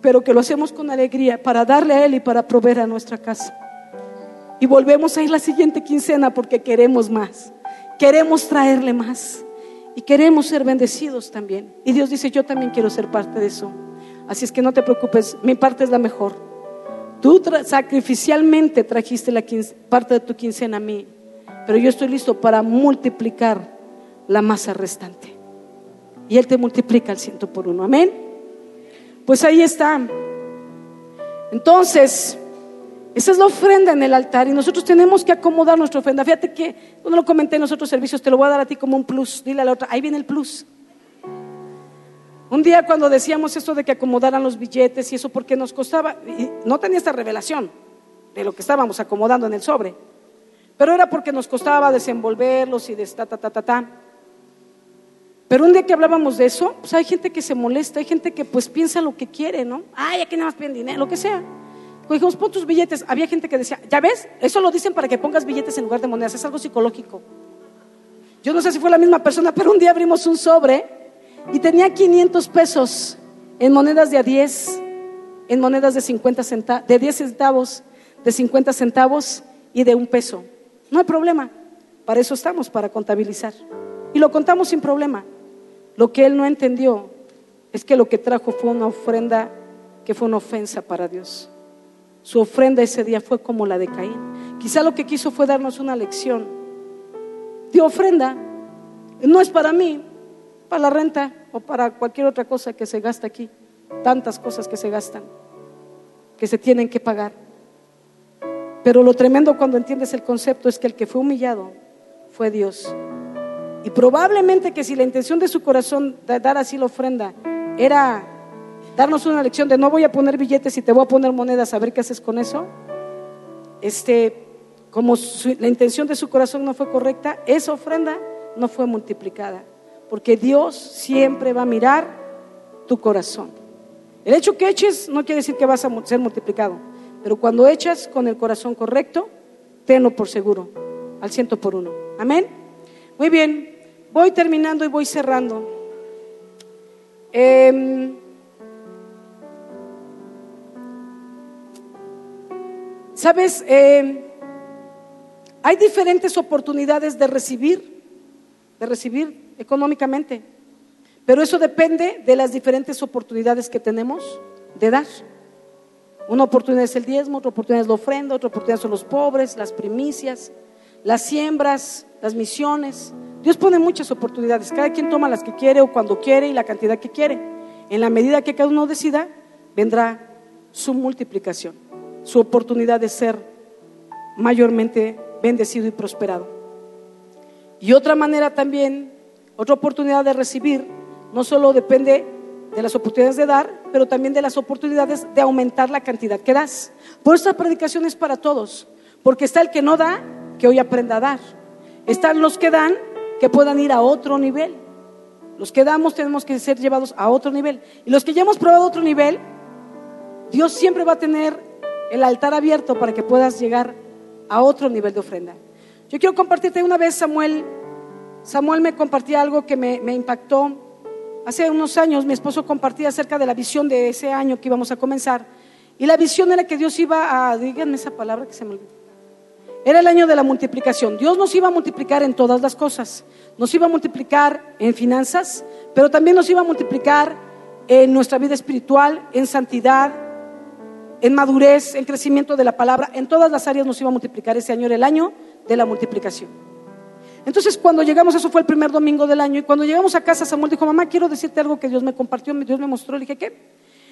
pero que lo hacemos con alegría para darle a Él y para proveer a nuestra casa. Y volvemos a ir la siguiente quincena porque queremos más. Queremos traerle más. Y queremos ser bendecidos también. Y Dios dice, yo también quiero ser parte de eso. Así es que no te preocupes, mi parte es la mejor. Tú sacrificialmente trajiste la parte de tu quincena a mí, pero yo estoy listo para multiplicar la masa restante. Y Él te multiplica el ciento por uno. Amén. Pues ahí está. Entonces, esa es la ofrenda en el altar y nosotros tenemos que acomodar nuestra ofrenda. Fíjate que, cuando lo comenté en los otros servicios, te lo voy a dar a ti como un plus. Dile a la otra, ahí viene el plus. Un día cuando decíamos esto de que acomodaran los billetes y eso porque nos costaba, no tenía esta revelación de lo que estábamos acomodando en el sobre, pero era porque nos costaba desenvolverlos y de ta, ta, ta, ta, ta. Pero un día que hablábamos de eso, pues hay gente que se molesta, hay gente que pues piensa lo que quiere, ¿no? Ay, aquí nada más piden dinero, lo que sea. Pues dijimos, pon tus billetes. Había gente que decía, ¿ya ves? Eso lo dicen para que pongas billetes en lugar de monedas, es algo psicológico. Yo no sé si fue la misma persona, pero un día abrimos un sobre y tenía 500 pesos en monedas de a 10, en monedas de 50 centavos, de 10 centavos, de 50 centavos y de un peso. No hay problema. Para eso estamos, para contabilizar. Y lo contamos sin problema. Lo que él no entendió es que lo que trajo fue una ofrenda que fue una ofensa para Dios. Su ofrenda ese día fue como la de Caín. Quizá lo que quiso fue darnos una lección. De ofrenda no es para mí, para la renta o para cualquier otra cosa que se gasta aquí. Tantas cosas que se gastan, que se tienen que pagar. Pero lo tremendo cuando entiendes el concepto es que el que fue humillado fue Dios. Y probablemente que si la intención de su corazón dar así la ofrenda era darnos una lección de no voy a poner billetes y te voy a poner monedas a ver qué haces con eso, este, como la intención de su corazón no fue correcta, esa ofrenda no fue multiplicada porque Dios siempre va a mirar tu corazón. El hecho que eches no quiere decir que vas a ser multiplicado, pero cuando echas con el corazón correcto, tenlo por seguro, al ciento por uno. Amén. Muy bien, voy terminando y voy cerrando. Em, Sabes, em, hay diferentes oportunidades de recibir, de recibir económicamente. Pero eso depende de las diferentes oportunidades que tenemos de dar. Una oportunidad es el diezmo, otra oportunidad es la ofrenda, otra oportunidad son los pobres, las primicias, las siembras, las misiones. Dios pone muchas oportunidades. Cada quien toma las que quiere o cuando quiere y la cantidad que quiere. En la medida que cada uno decida, vendrá su multiplicación, su oportunidad de ser mayormente bendecido y prosperado. Y otra manera también otra oportunidad de recibir no solo depende de las oportunidades de dar, pero también de las oportunidades de aumentar la cantidad que das. Por esta predicación es para todos, porque está el que no da, que hoy aprenda a dar. Están los que dan, que puedan ir a otro nivel. Los que damos tenemos que ser llevados a otro nivel. Y los que ya hemos probado otro nivel, Dios siempre va a tener el altar abierto para que puedas llegar a otro nivel de ofrenda. Yo quiero compartirte una vez, Samuel Samuel me compartía algo que me, impactó. Hace unos años mi esposo compartía acerca de la visión de ese año que íbamos a comenzar. Y la visión era que Dios iba a, díganme esa palabra que se me olvidó. Era el año de la multiplicación. Dios nos iba a multiplicar en todas las cosas. Nos iba a multiplicar en finanzas, pero también nos iba a multiplicar en nuestra vida espiritual, en santidad, en madurez, en crecimiento de la palabra. En todas las áreas nos iba a multiplicar. Ese año era el año de la multiplicación. Entonces cuando llegamos, eso fue el primer domingo del año, y cuando llegamos a casa, Samuel dijo, mamá, quiero decirte algo que Dios me compartió, Dios me mostró. Le dije, ¿qué?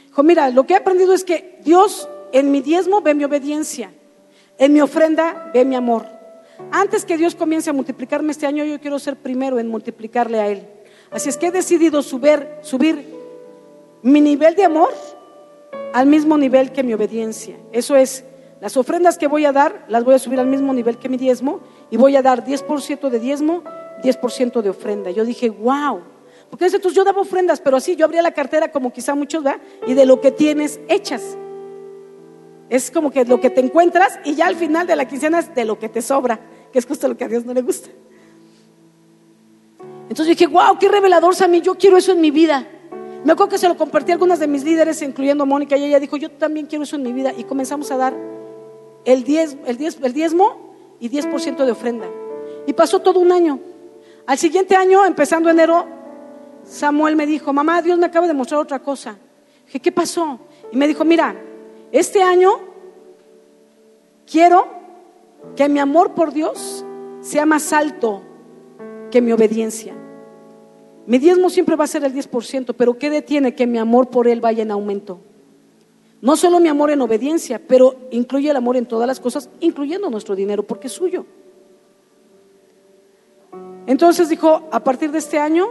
Dijo, mira, lo que he aprendido es que Dios en mi diezmo ve mi obediencia, en mi ofrenda ve mi amor. Antes que Dios comience a multiplicarme este año, yo quiero ser primero en multiplicarle a Él. Así es que he decidido subir, subir mi nivel de amor al mismo nivel que mi obediencia. Eso es, las ofrendas que voy a dar, las voy a subir al mismo nivel que mi diezmo y voy a dar 10% de diezmo, 10% de ofrenda. Yo dije, wow. Porque entonces yo daba ofrendas, pero así yo abría la cartera como quizá muchos, ¿verdad? Y de lo que tienes, echas. Es como que lo que te encuentras y ya al final de la quincena es de lo que te sobra, que es justo lo que a Dios no le gusta. Entonces dije, wow, qué revelador, Sammy, yo quiero eso en mi vida. Me acuerdo que se lo compartí a algunas de mis líderes, incluyendo a Mónica, y ella dijo, yo también quiero eso en mi vida. Y comenzamos a dar el, el, el diezmo y 10% de ofrenda. Y pasó todo un año. Al siguiente año, empezando enero, Samuel me dijo, mamá, Dios me acaba de mostrar otra cosa. Dije, ¿qué pasó? Y me dijo, mira, este año quiero que mi amor por Dios sea más alto que mi obediencia. Mi diezmo siempre va a ser el 10%, pero ¿qué detiene que mi amor por Él vaya en aumento? No solo mi amor en obediencia, pero incluye el amor en todas las cosas, incluyendo nuestro dinero, porque es suyo. Entonces dijo, a partir de este año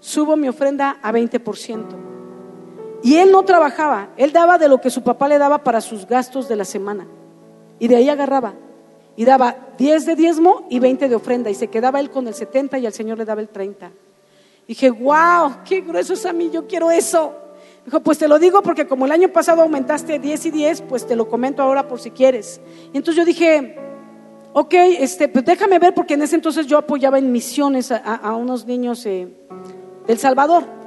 subo mi ofrenda a 20%. Y él no trabajaba, él daba de lo que su papá le daba para sus gastos de la semana. Y de ahí agarraba. Y daba 10 de diezmo y 20 de ofrenda. Y se quedaba él con el 70 y al Señor le daba el 30. dije, wow, qué grueso es a mí, yo quiero eso. Dijo, pues te lo digo porque como el año pasado aumentaste 10 y 10, pues te lo comento ahora por si quieres. Y entonces yo dije, ok, este, pues déjame ver porque en ese entonces yo apoyaba en misiones a, unos niños eh, del Salvador.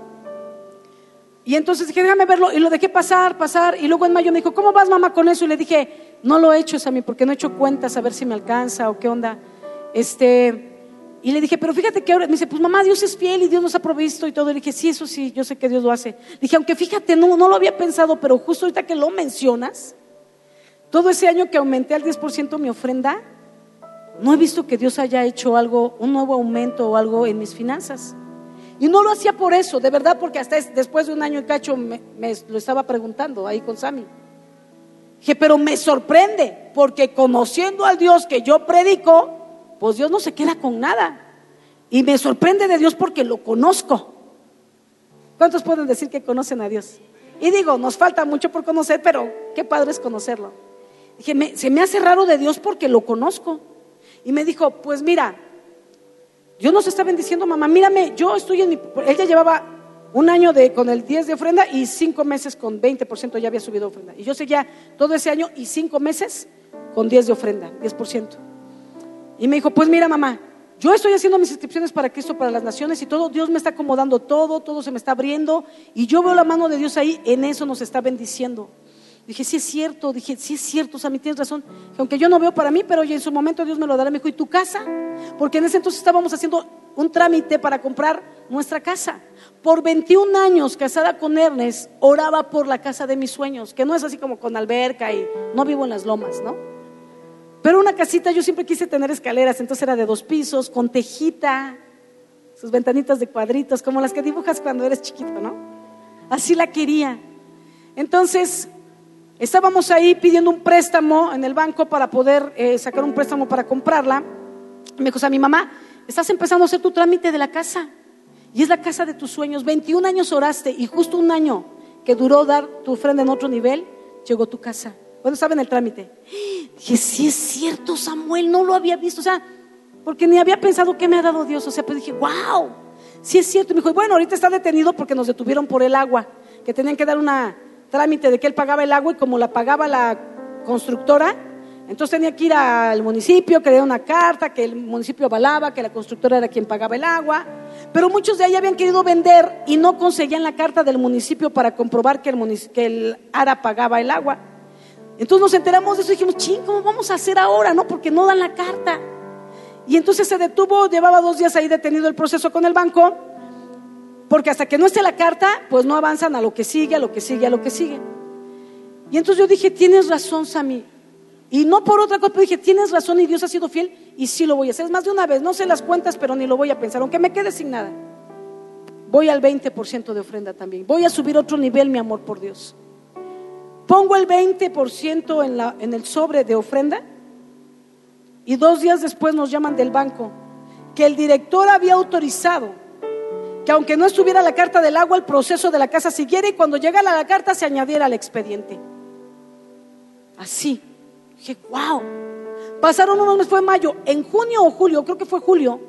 Y entonces dije, déjame verlo, y lo dejé pasar, pasar, y luego en mayo me dijo, ¿cómo vas mamá con eso? Y le dije, no lo he hecho, Sammy, porque no he hecho cuentas a ver si me alcanza o qué onda. Este, y le dije, pero fíjate que ahora, me dice, pues mamá, Dios es fiel y Dios nos ha provisto y todo. Le dije, sí, eso sí, yo sé que Dios lo hace. Le dije, aunque fíjate, no, no lo había pensado, pero justo ahorita que lo mencionas, todo ese año que aumenté al 10% mi ofrenda, no he visto que Dios haya hecho algo, un nuevo aumento o algo en mis finanzas. Y no lo hacía por eso, de verdad, porque hasta después de un año y cacho me, lo estaba preguntando ahí con Sammy. Dije, pero me sorprende, porque conociendo al Dios que yo predico, pues Dios no se queda con nada. Y me sorprende de Dios porque lo conozco. ¿Cuántos pueden decir que conocen a Dios? Y digo, nos falta mucho por conocer, pero qué padre es conocerlo. Dije, se me hace raro de Dios porque lo conozco. Y me dijo, pues mira, Dios nos está bendiciendo, mamá. Mírame, yo estoy en mi. Ella llevaba un año de, con el 10 de ofrenda y cinco meses con 20% ya había subido ofrenda. Y yo seguía todo ese año y cinco meses con 10 de ofrenda, 10%. Y me dijo, pues mira, mamá, yo estoy haciendo mis inscripciones para Cristo, para las naciones y todo, Dios me está acomodando todo, todo se me está abriendo y yo veo la mano de Dios ahí, en eso nos está bendiciendo. Dije, sí es cierto, dije, sí es cierto, sea, tienes razón. Aunque yo no veo para mí, pero oye, en su momento Dios me lo dará. Me dijo, ¿y tu casa? Porque en ese entonces estábamos haciendo un trámite para comprar nuestra casa. Por 21 años, casada con Ernest, oraba por la casa de mis sueños, que no es así como con alberca y no vivo en las lomas, ¿no? Pero una casita, yo siempre quise tener escaleras, entonces era de dos pisos, con tejita, sus ventanitas de cuadritos, como las que dibujas cuando eres chiquito, ¿no? Así la quería. Entonces, Estábamos ahí pidiendo un préstamo en el banco para poder eh, sacar un préstamo para comprarla. Me dijo, a mi mamá, estás empezando a hacer tu trámite de la casa. Y es la casa de tus sueños. 21 años oraste y justo un año que duró dar tu ofrenda en otro nivel, llegó tu casa. Bueno, en el trámite. [GASPS] Dije, sí es cierto, Samuel, no lo había visto. O sea, porque ni había pensado que me ha dado Dios. O sea, pues dije, wow, sí es cierto. Y me dijo, bueno, ahorita está detenido porque nos detuvieron por el agua, que tenían que dar una trámite de que él pagaba el agua y como la pagaba la constructora, entonces tenía que ir al municipio, que una carta, que el municipio avalaba, que la constructora era quien pagaba el agua. Pero muchos de ahí habían querido vender y no conseguían la carta del municipio para comprobar que el, que ARA pagaba el agua. Entonces nos enteramos de eso y dijimos, ching, ¿cómo vamos a hacer ahora? No, porque no dan la carta. Y entonces se detuvo, llevaba dos días ahí detenido el proceso con el banco porque hasta que no esté la carta, pues no avanzan a lo que sigue, a lo que sigue, a lo que sigue. Y entonces yo dije, tienes razón, Sami. Y no por otra cosa, pero dije, tienes razón y Dios ha sido fiel y sí lo voy a hacer. Más de una vez, no sé las cuentas, pero ni lo voy a pensar, aunque me quede sin nada. Voy al 20% de ofrenda también. Voy a subir otro nivel, mi amor por Dios. Pongo el 20% en, la, en el sobre de ofrenda y dos días después nos llaman del banco que el director había autorizado que aunque no estuviera la carta del agua, el proceso de la casa siguiera y cuando llegara la carta se añadiera al expediente. Así. Dije, wow. Pasaron unos meses, fue mayo. En junio o julio, creo que fue julio,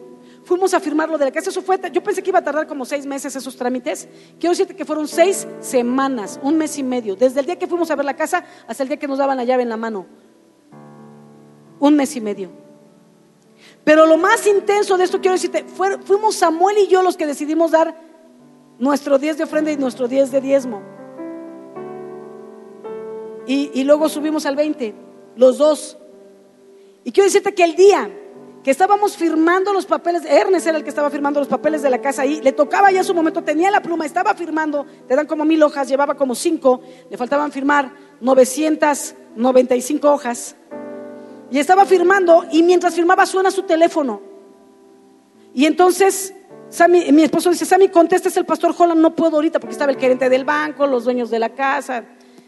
fuimos a firmar lo de la casa. Eso fue, yo pensé que iba a tardar como seis meses esos trámites. Quiero decirte que fueron seis semanas, un mes y medio. Desde el día que fuimos a ver la casa hasta el día que nos daban la llave en la mano. Un mes y medio. Pero lo más intenso de esto, quiero decirte, fuimos Samuel y yo los que decidimos dar nuestro 10 de ofrenda y nuestro 10 de diezmo. Y, luego subimos al 20, los dos. Y quiero decirte que el día que estábamos firmando los papeles, Ernest era el que estaba firmando los papeles de la casa ahí, le tocaba ya su momento, tenía la pluma, estaba firmando, te dan como mil hojas, llevaba como cinco, le faltaban firmar 995 hojas, y estaba firmando, y mientras firmaba suena su teléfono, y entonces mi esposo dice, Sammy, contesta, es el pastor Holland, no puedo ahorita porque estaba el gerente del banco, los dueños de la casa,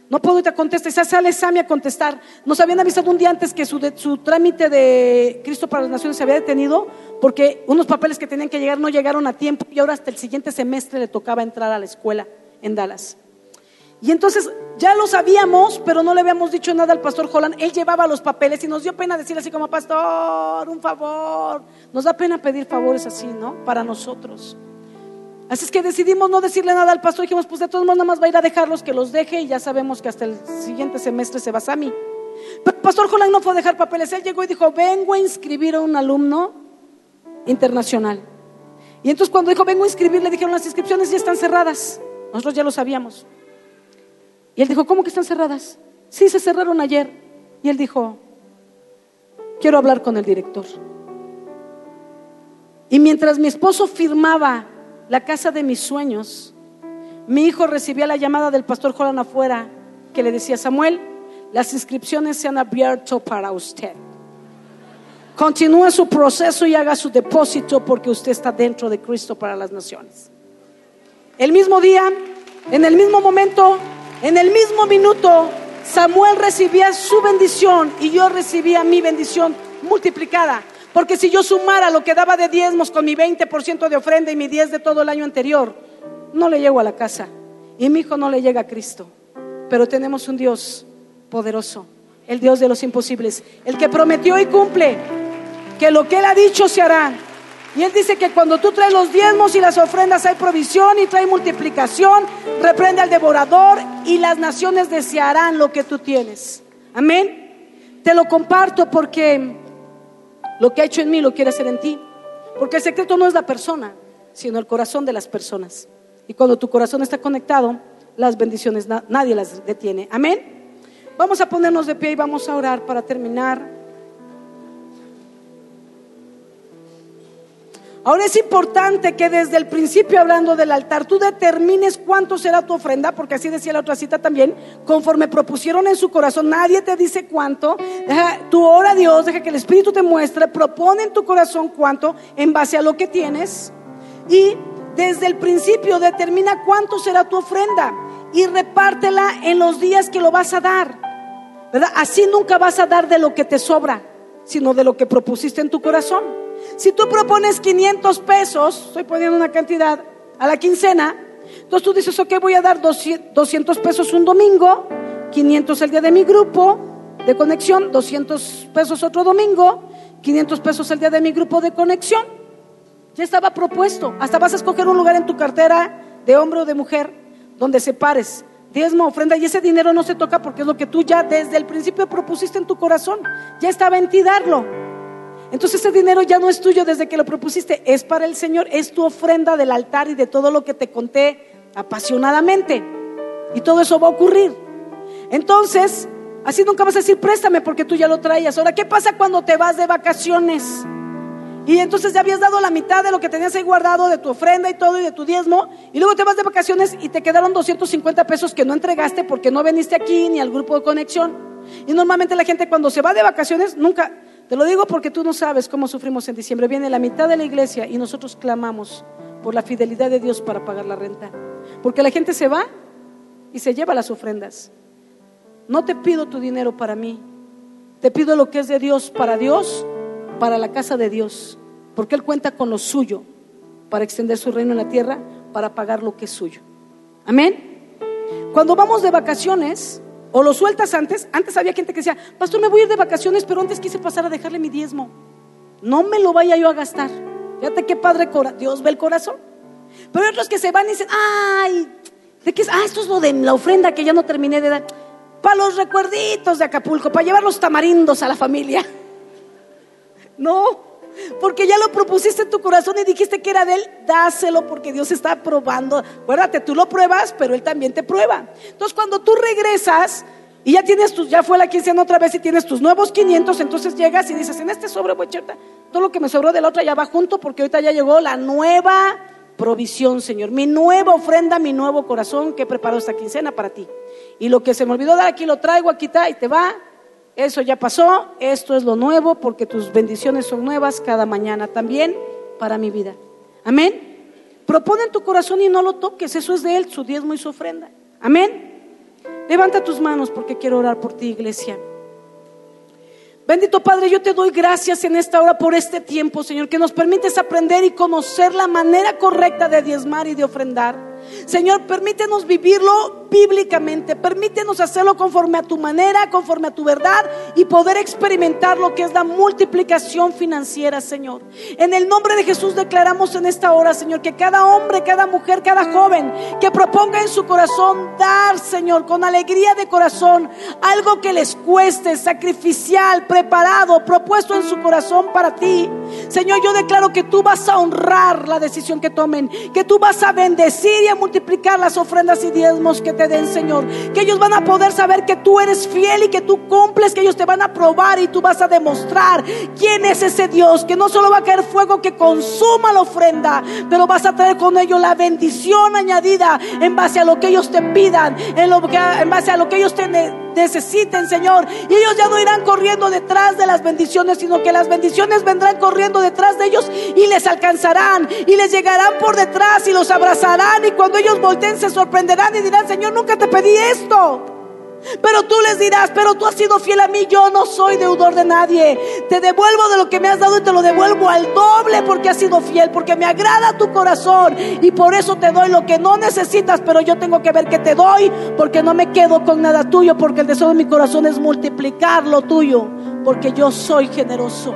no puedo ahorita contestar. Y sale Sammy a contestar. Nos habían avisado un día antes que su, su trámite de Cristo para las Naciones se había detenido porque unos papeles que tenían que llegar no llegaron a tiempo y ahora hasta el siguiente semestre le tocaba entrar a la escuela en Dallas. Y entonces ya lo sabíamos, pero no le habíamos dicho nada al pastor Holland. Él llevaba los papeles y nos dio pena decirle así como, pastor, un favor. Nos da pena pedir favores así, ¿no? Para nosotros. Así es que decidimos no decirle nada al pastor. Dijimos, pues de todos modos, nada más va a ir a dejarlos, que los deje y ya sabemos que hasta el siguiente semestre se va a mí. Pero el pastor Holland no fue a dejar papeles. Él llegó y dijo, vengo a inscribir a un alumno internacional. Y entonces cuando dijo, vengo a inscribir, le dijeron, las inscripciones ya están cerradas. Nosotros ya lo sabíamos. Y él dijo, ¿cómo que están cerradas? Sí, se cerraron ayer. Y él dijo, quiero hablar con el director. Y mientras mi esposo firmaba la casa de mis sueños, mi hijo recibía la llamada del pastor Jolan afuera que le decía, Samuel, las inscripciones se han abierto para usted. Continúe su proceso y haga su depósito porque usted está dentro de Cristo para las naciones. El mismo día, en el mismo momento, en el mismo minuto, Samuel recibía su bendición y yo recibía mi bendición multiplicada. Porque si yo sumara lo que daba de diezmos con mi 20% de ofrenda y mi 10 de todo el año anterior, no le llego a la casa. Y mi hijo no le llega a Cristo. Pero tenemos un Dios poderoso, el Dios de los imposibles, el que prometió y cumple que lo que Él ha dicho se hará. Y Él dice que cuando tú traes los diezmos y las ofrendas hay provisión y trae multiplicación, reprende al devorador y las naciones desearán lo que tú tienes. Amén. Te lo comparto porque lo que ha hecho en mí lo quiere hacer en ti. Porque el secreto no es la persona, sino el corazón de las personas. Y cuando tu corazón está conectado, las bendiciones nadie las detiene. Amén. Vamos a ponernos de pie y vamos a orar para terminar. Ahora es importante que desde el principio, hablando del altar, tú determines cuánto será tu ofrenda, porque así decía la otra cita también, conforme propusieron en su corazón, nadie te dice cuánto, deja, tú ora a Dios, deja que el Espíritu te muestre, propone en tu corazón cuánto en base a lo que tienes y desde el principio determina cuánto será tu ofrenda y repártela en los días que lo vas a dar. ¿verdad? Así nunca vas a dar de lo que te sobra, sino de lo que propusiste en tu corazón. Si tú propones 500 pesos, estoy poniendo una cantidad a la quincena, entonces tú dices, ok, voy a dar 200 pesos un domingo, 500 el día de mi grupo de conexión, 200 pesos otro domingo, 500 pesos el día de mi grupo de conexión. Ya estaba propuesto. Hasta vas a escoger un lugar en tu cartera de hombre o de mujer donde separes diezmo, ofrenda y ese dinero no se toca porque es lo que tú ya desde el principio propusiste en tu corazón. Ya estaba en ti darlo. Entonces ese dinero ya no es tuyo desde que lo propusiste, es para el Señor, es tu ofrenda del altar y de todo lo que te conté apasionadamente. Y todo eso va a ocurrir. Entonces, así nunca vas a decir, préstame porque tú ya lo traías. Ahora, ¿qué pasa cuando te vas de vacaciones? Y entonces ya habías dado la mitad de lo que tenías ahí guardado, de tu ofrenda y todo, y de tu diezmo, y luego te vas de vacaciones y te quedaron 250 pesos que no entregaste porque no veniste aquí ni al grupo de conexión. Y normalmente la gente cuando se va de vacaciones nunca, te lo digo porque tú no sabes cómo sufrimos en diciembre. Viene la mitad de la iglesia y nosotros clamamos por la fidelidad de Dios para pagar la renta. Porque la gente se va y se lleva las ofrendas. No te pido tu dinero para mí. Te pido lo que es de Dios para Dios, para la casa de Dios. Porque Él cuenta con lo suyo para extender su reino en la tierra, para pagar lo que es suyo. Amén. Cuando vamos de vacaciones, o lo sueltas antes. Antes había gente que decía, pastor, me voy a ir de vacaciones, pero antes quise pasar a dejarle mi diezmo. No me lo vaya yo a gastar. Fíjate qué padre, Dios ve el corazón. Pero hay otros que se van y dicen, ay, ¿de qué es? Ah, esto es lo de la ofrenda que ya no terminé de dar. Para los recuerditos de Acapulco, para llevar los tamarindos a la familia. [LAUGHS] No, porque ya lo propusiste en tu corazón y dijiste que era de Él, dáselo porque Dios está probando. Acuérdate, tú lo pruebas, pero Él también te prueba. Entonces, cuando tú regresas, Y ya tienes tus, ya fue la quincena otra vez y tienes tus nuevos 500, entonces llegas y dices, en este sobre voy todo lo que me sobró de la otra ya va junto porque ahorita ya llegó la nueva provisión, Señor. Mi nueva ofrenda, mi nuevo corazón que he preparado esta quincena para ti. Y lo que se me olvidó dar aquí lo traigo, aquí está y te va. Eso ya pasó, esto es lo nuevo porque tus bendiciones son nuevas cada mañana también para mi vida. Amén. Propone en tu corazón y no lo toques, eso es de Él, su diezmo y su ofrenda. Amén. Levanta tus manos porque quiero orar por ti, iglesia. Bendito Padre, yo te doy gracias en esta hora por este tiempo, Señor, que nos permites aprender y conocer la manera correcta de diezmar y de ofrendar. Señor, permítenos vivirlo bíblicamente, permítenos hacerlo conforme a tu manera, conforme a tu verdad y poder experimentar lo que es la multiplicación financiera, Señor. En el nombre de Jesús declaramos en esta hora, Señor, que cada hombre, cada mujer, cada joven que proponga en su corazón dar, Señor, con alegría de corazón, algo que les cueste, sacrificial, preparado, propuesto en su corazón para ti. Señor, yo declaro que tú vas a honrar la decisión que tomen, que tú vas a bendecir y a multiplicar las ofrendas y diezmos que te den, Señor. Que ellos van a poder saber que tú eres fiel y que tú cumples, que ellos te van a probar y tú vas a demostrar quién es ese Dios, que no solo va a caer fuego que consuma la ofrenda, pero vas a traer con ello la bendición añadida en base a lo que ellos te pidan, en, lo que, en base a lo que ellos te necesiten, Señor. Y ellos ya no irán corriendo detrás de las bendiciones, sino que las bendiciones vendrán corriendo detrás de ellos y les alcanzarán y les llegarán por detrás y los abrazarán. Y cuando ellos volteen se sorprenderán y dirán, Señor, nunca te pedí esto. Pero tú les dirás, pero tú has sido fiel a mí, yo no soy deudor de nadie. Te devuelvo de lo que me has dado y te lo devuelvo al doble porque has sido fiel, porque me agrada tu corazón y por eso te doy lo que no necesitas, pero yo tengo que ver que te doy porque no me quedo con nada tuyo, porque el deseo de mi corazón es multiplicar lo tuyo, porque yo soy generoso.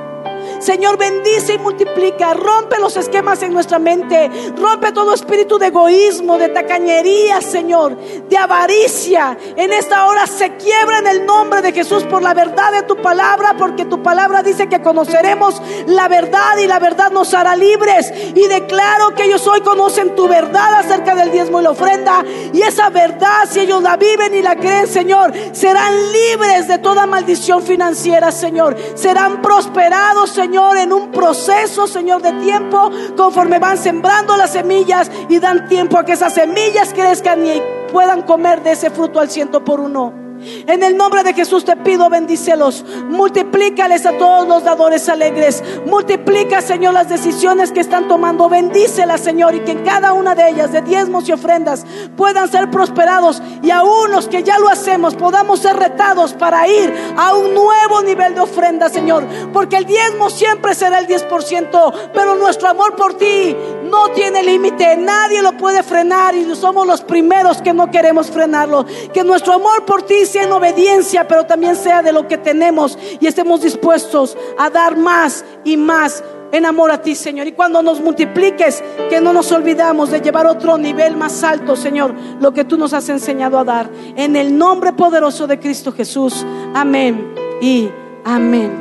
Señor, bendice y multiplica. Rompe los esquemas en nuestra mente. Rompe todo espíritu de egoísmo, de tacañería, Señor, de avaricia. En esta hora se quiebra en el nombre de Jesús por la verdad de tu palabra, porque tu palabra dice que conoceremos la verdad y la verdad nos hará libres. Y declaro que ellos hoy conocen tu verdad acerca del diezmo y la ofrenda. Y esa verdad, si ellos la viven y la creen, Señor, serán libres de toda maldición financiera, Señor. Serán prosperados, Señor Señor, en un proceso, Señor, de tiempo, conforme van sembrando las semillas y dan tiempo a que esas semillas crezcan y puedan comer de ese fruto al ciento por uno. En el nombre de Jesús te pido, bendícelos. Multiplícales a todos los dadores alegres. Multiplica, Señor, las decisiones que están tomando. Bendícelas, Señor, y que en cada una de ellas, de diezmos y ofrendas, puedan ser prosperados. Y a unos que ya lo hacemos, podamos ser retados para ir a un nuevo nivel de ofrenda, Señor. Porque el diezmo siempre será el 10%, pero nuestro amor por ti no tiene límite. Nadie lo puede frenar y somos los primeros que no queremos frenarlo. Que nuestro amor por ti sea en obediencia, pero también sea de lo que tenemos y estemos dispuestos a dar más y más en amor a ti, Señor. Y cuando nos multipliques, que no nos olvidamos de llevar otro nivel más alto, Señor, lo que tú nos has enseñado a dar. En el nombre poderoso de Cristo Jesús. Amén y amén.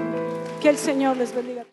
Que el Señor les bendiga.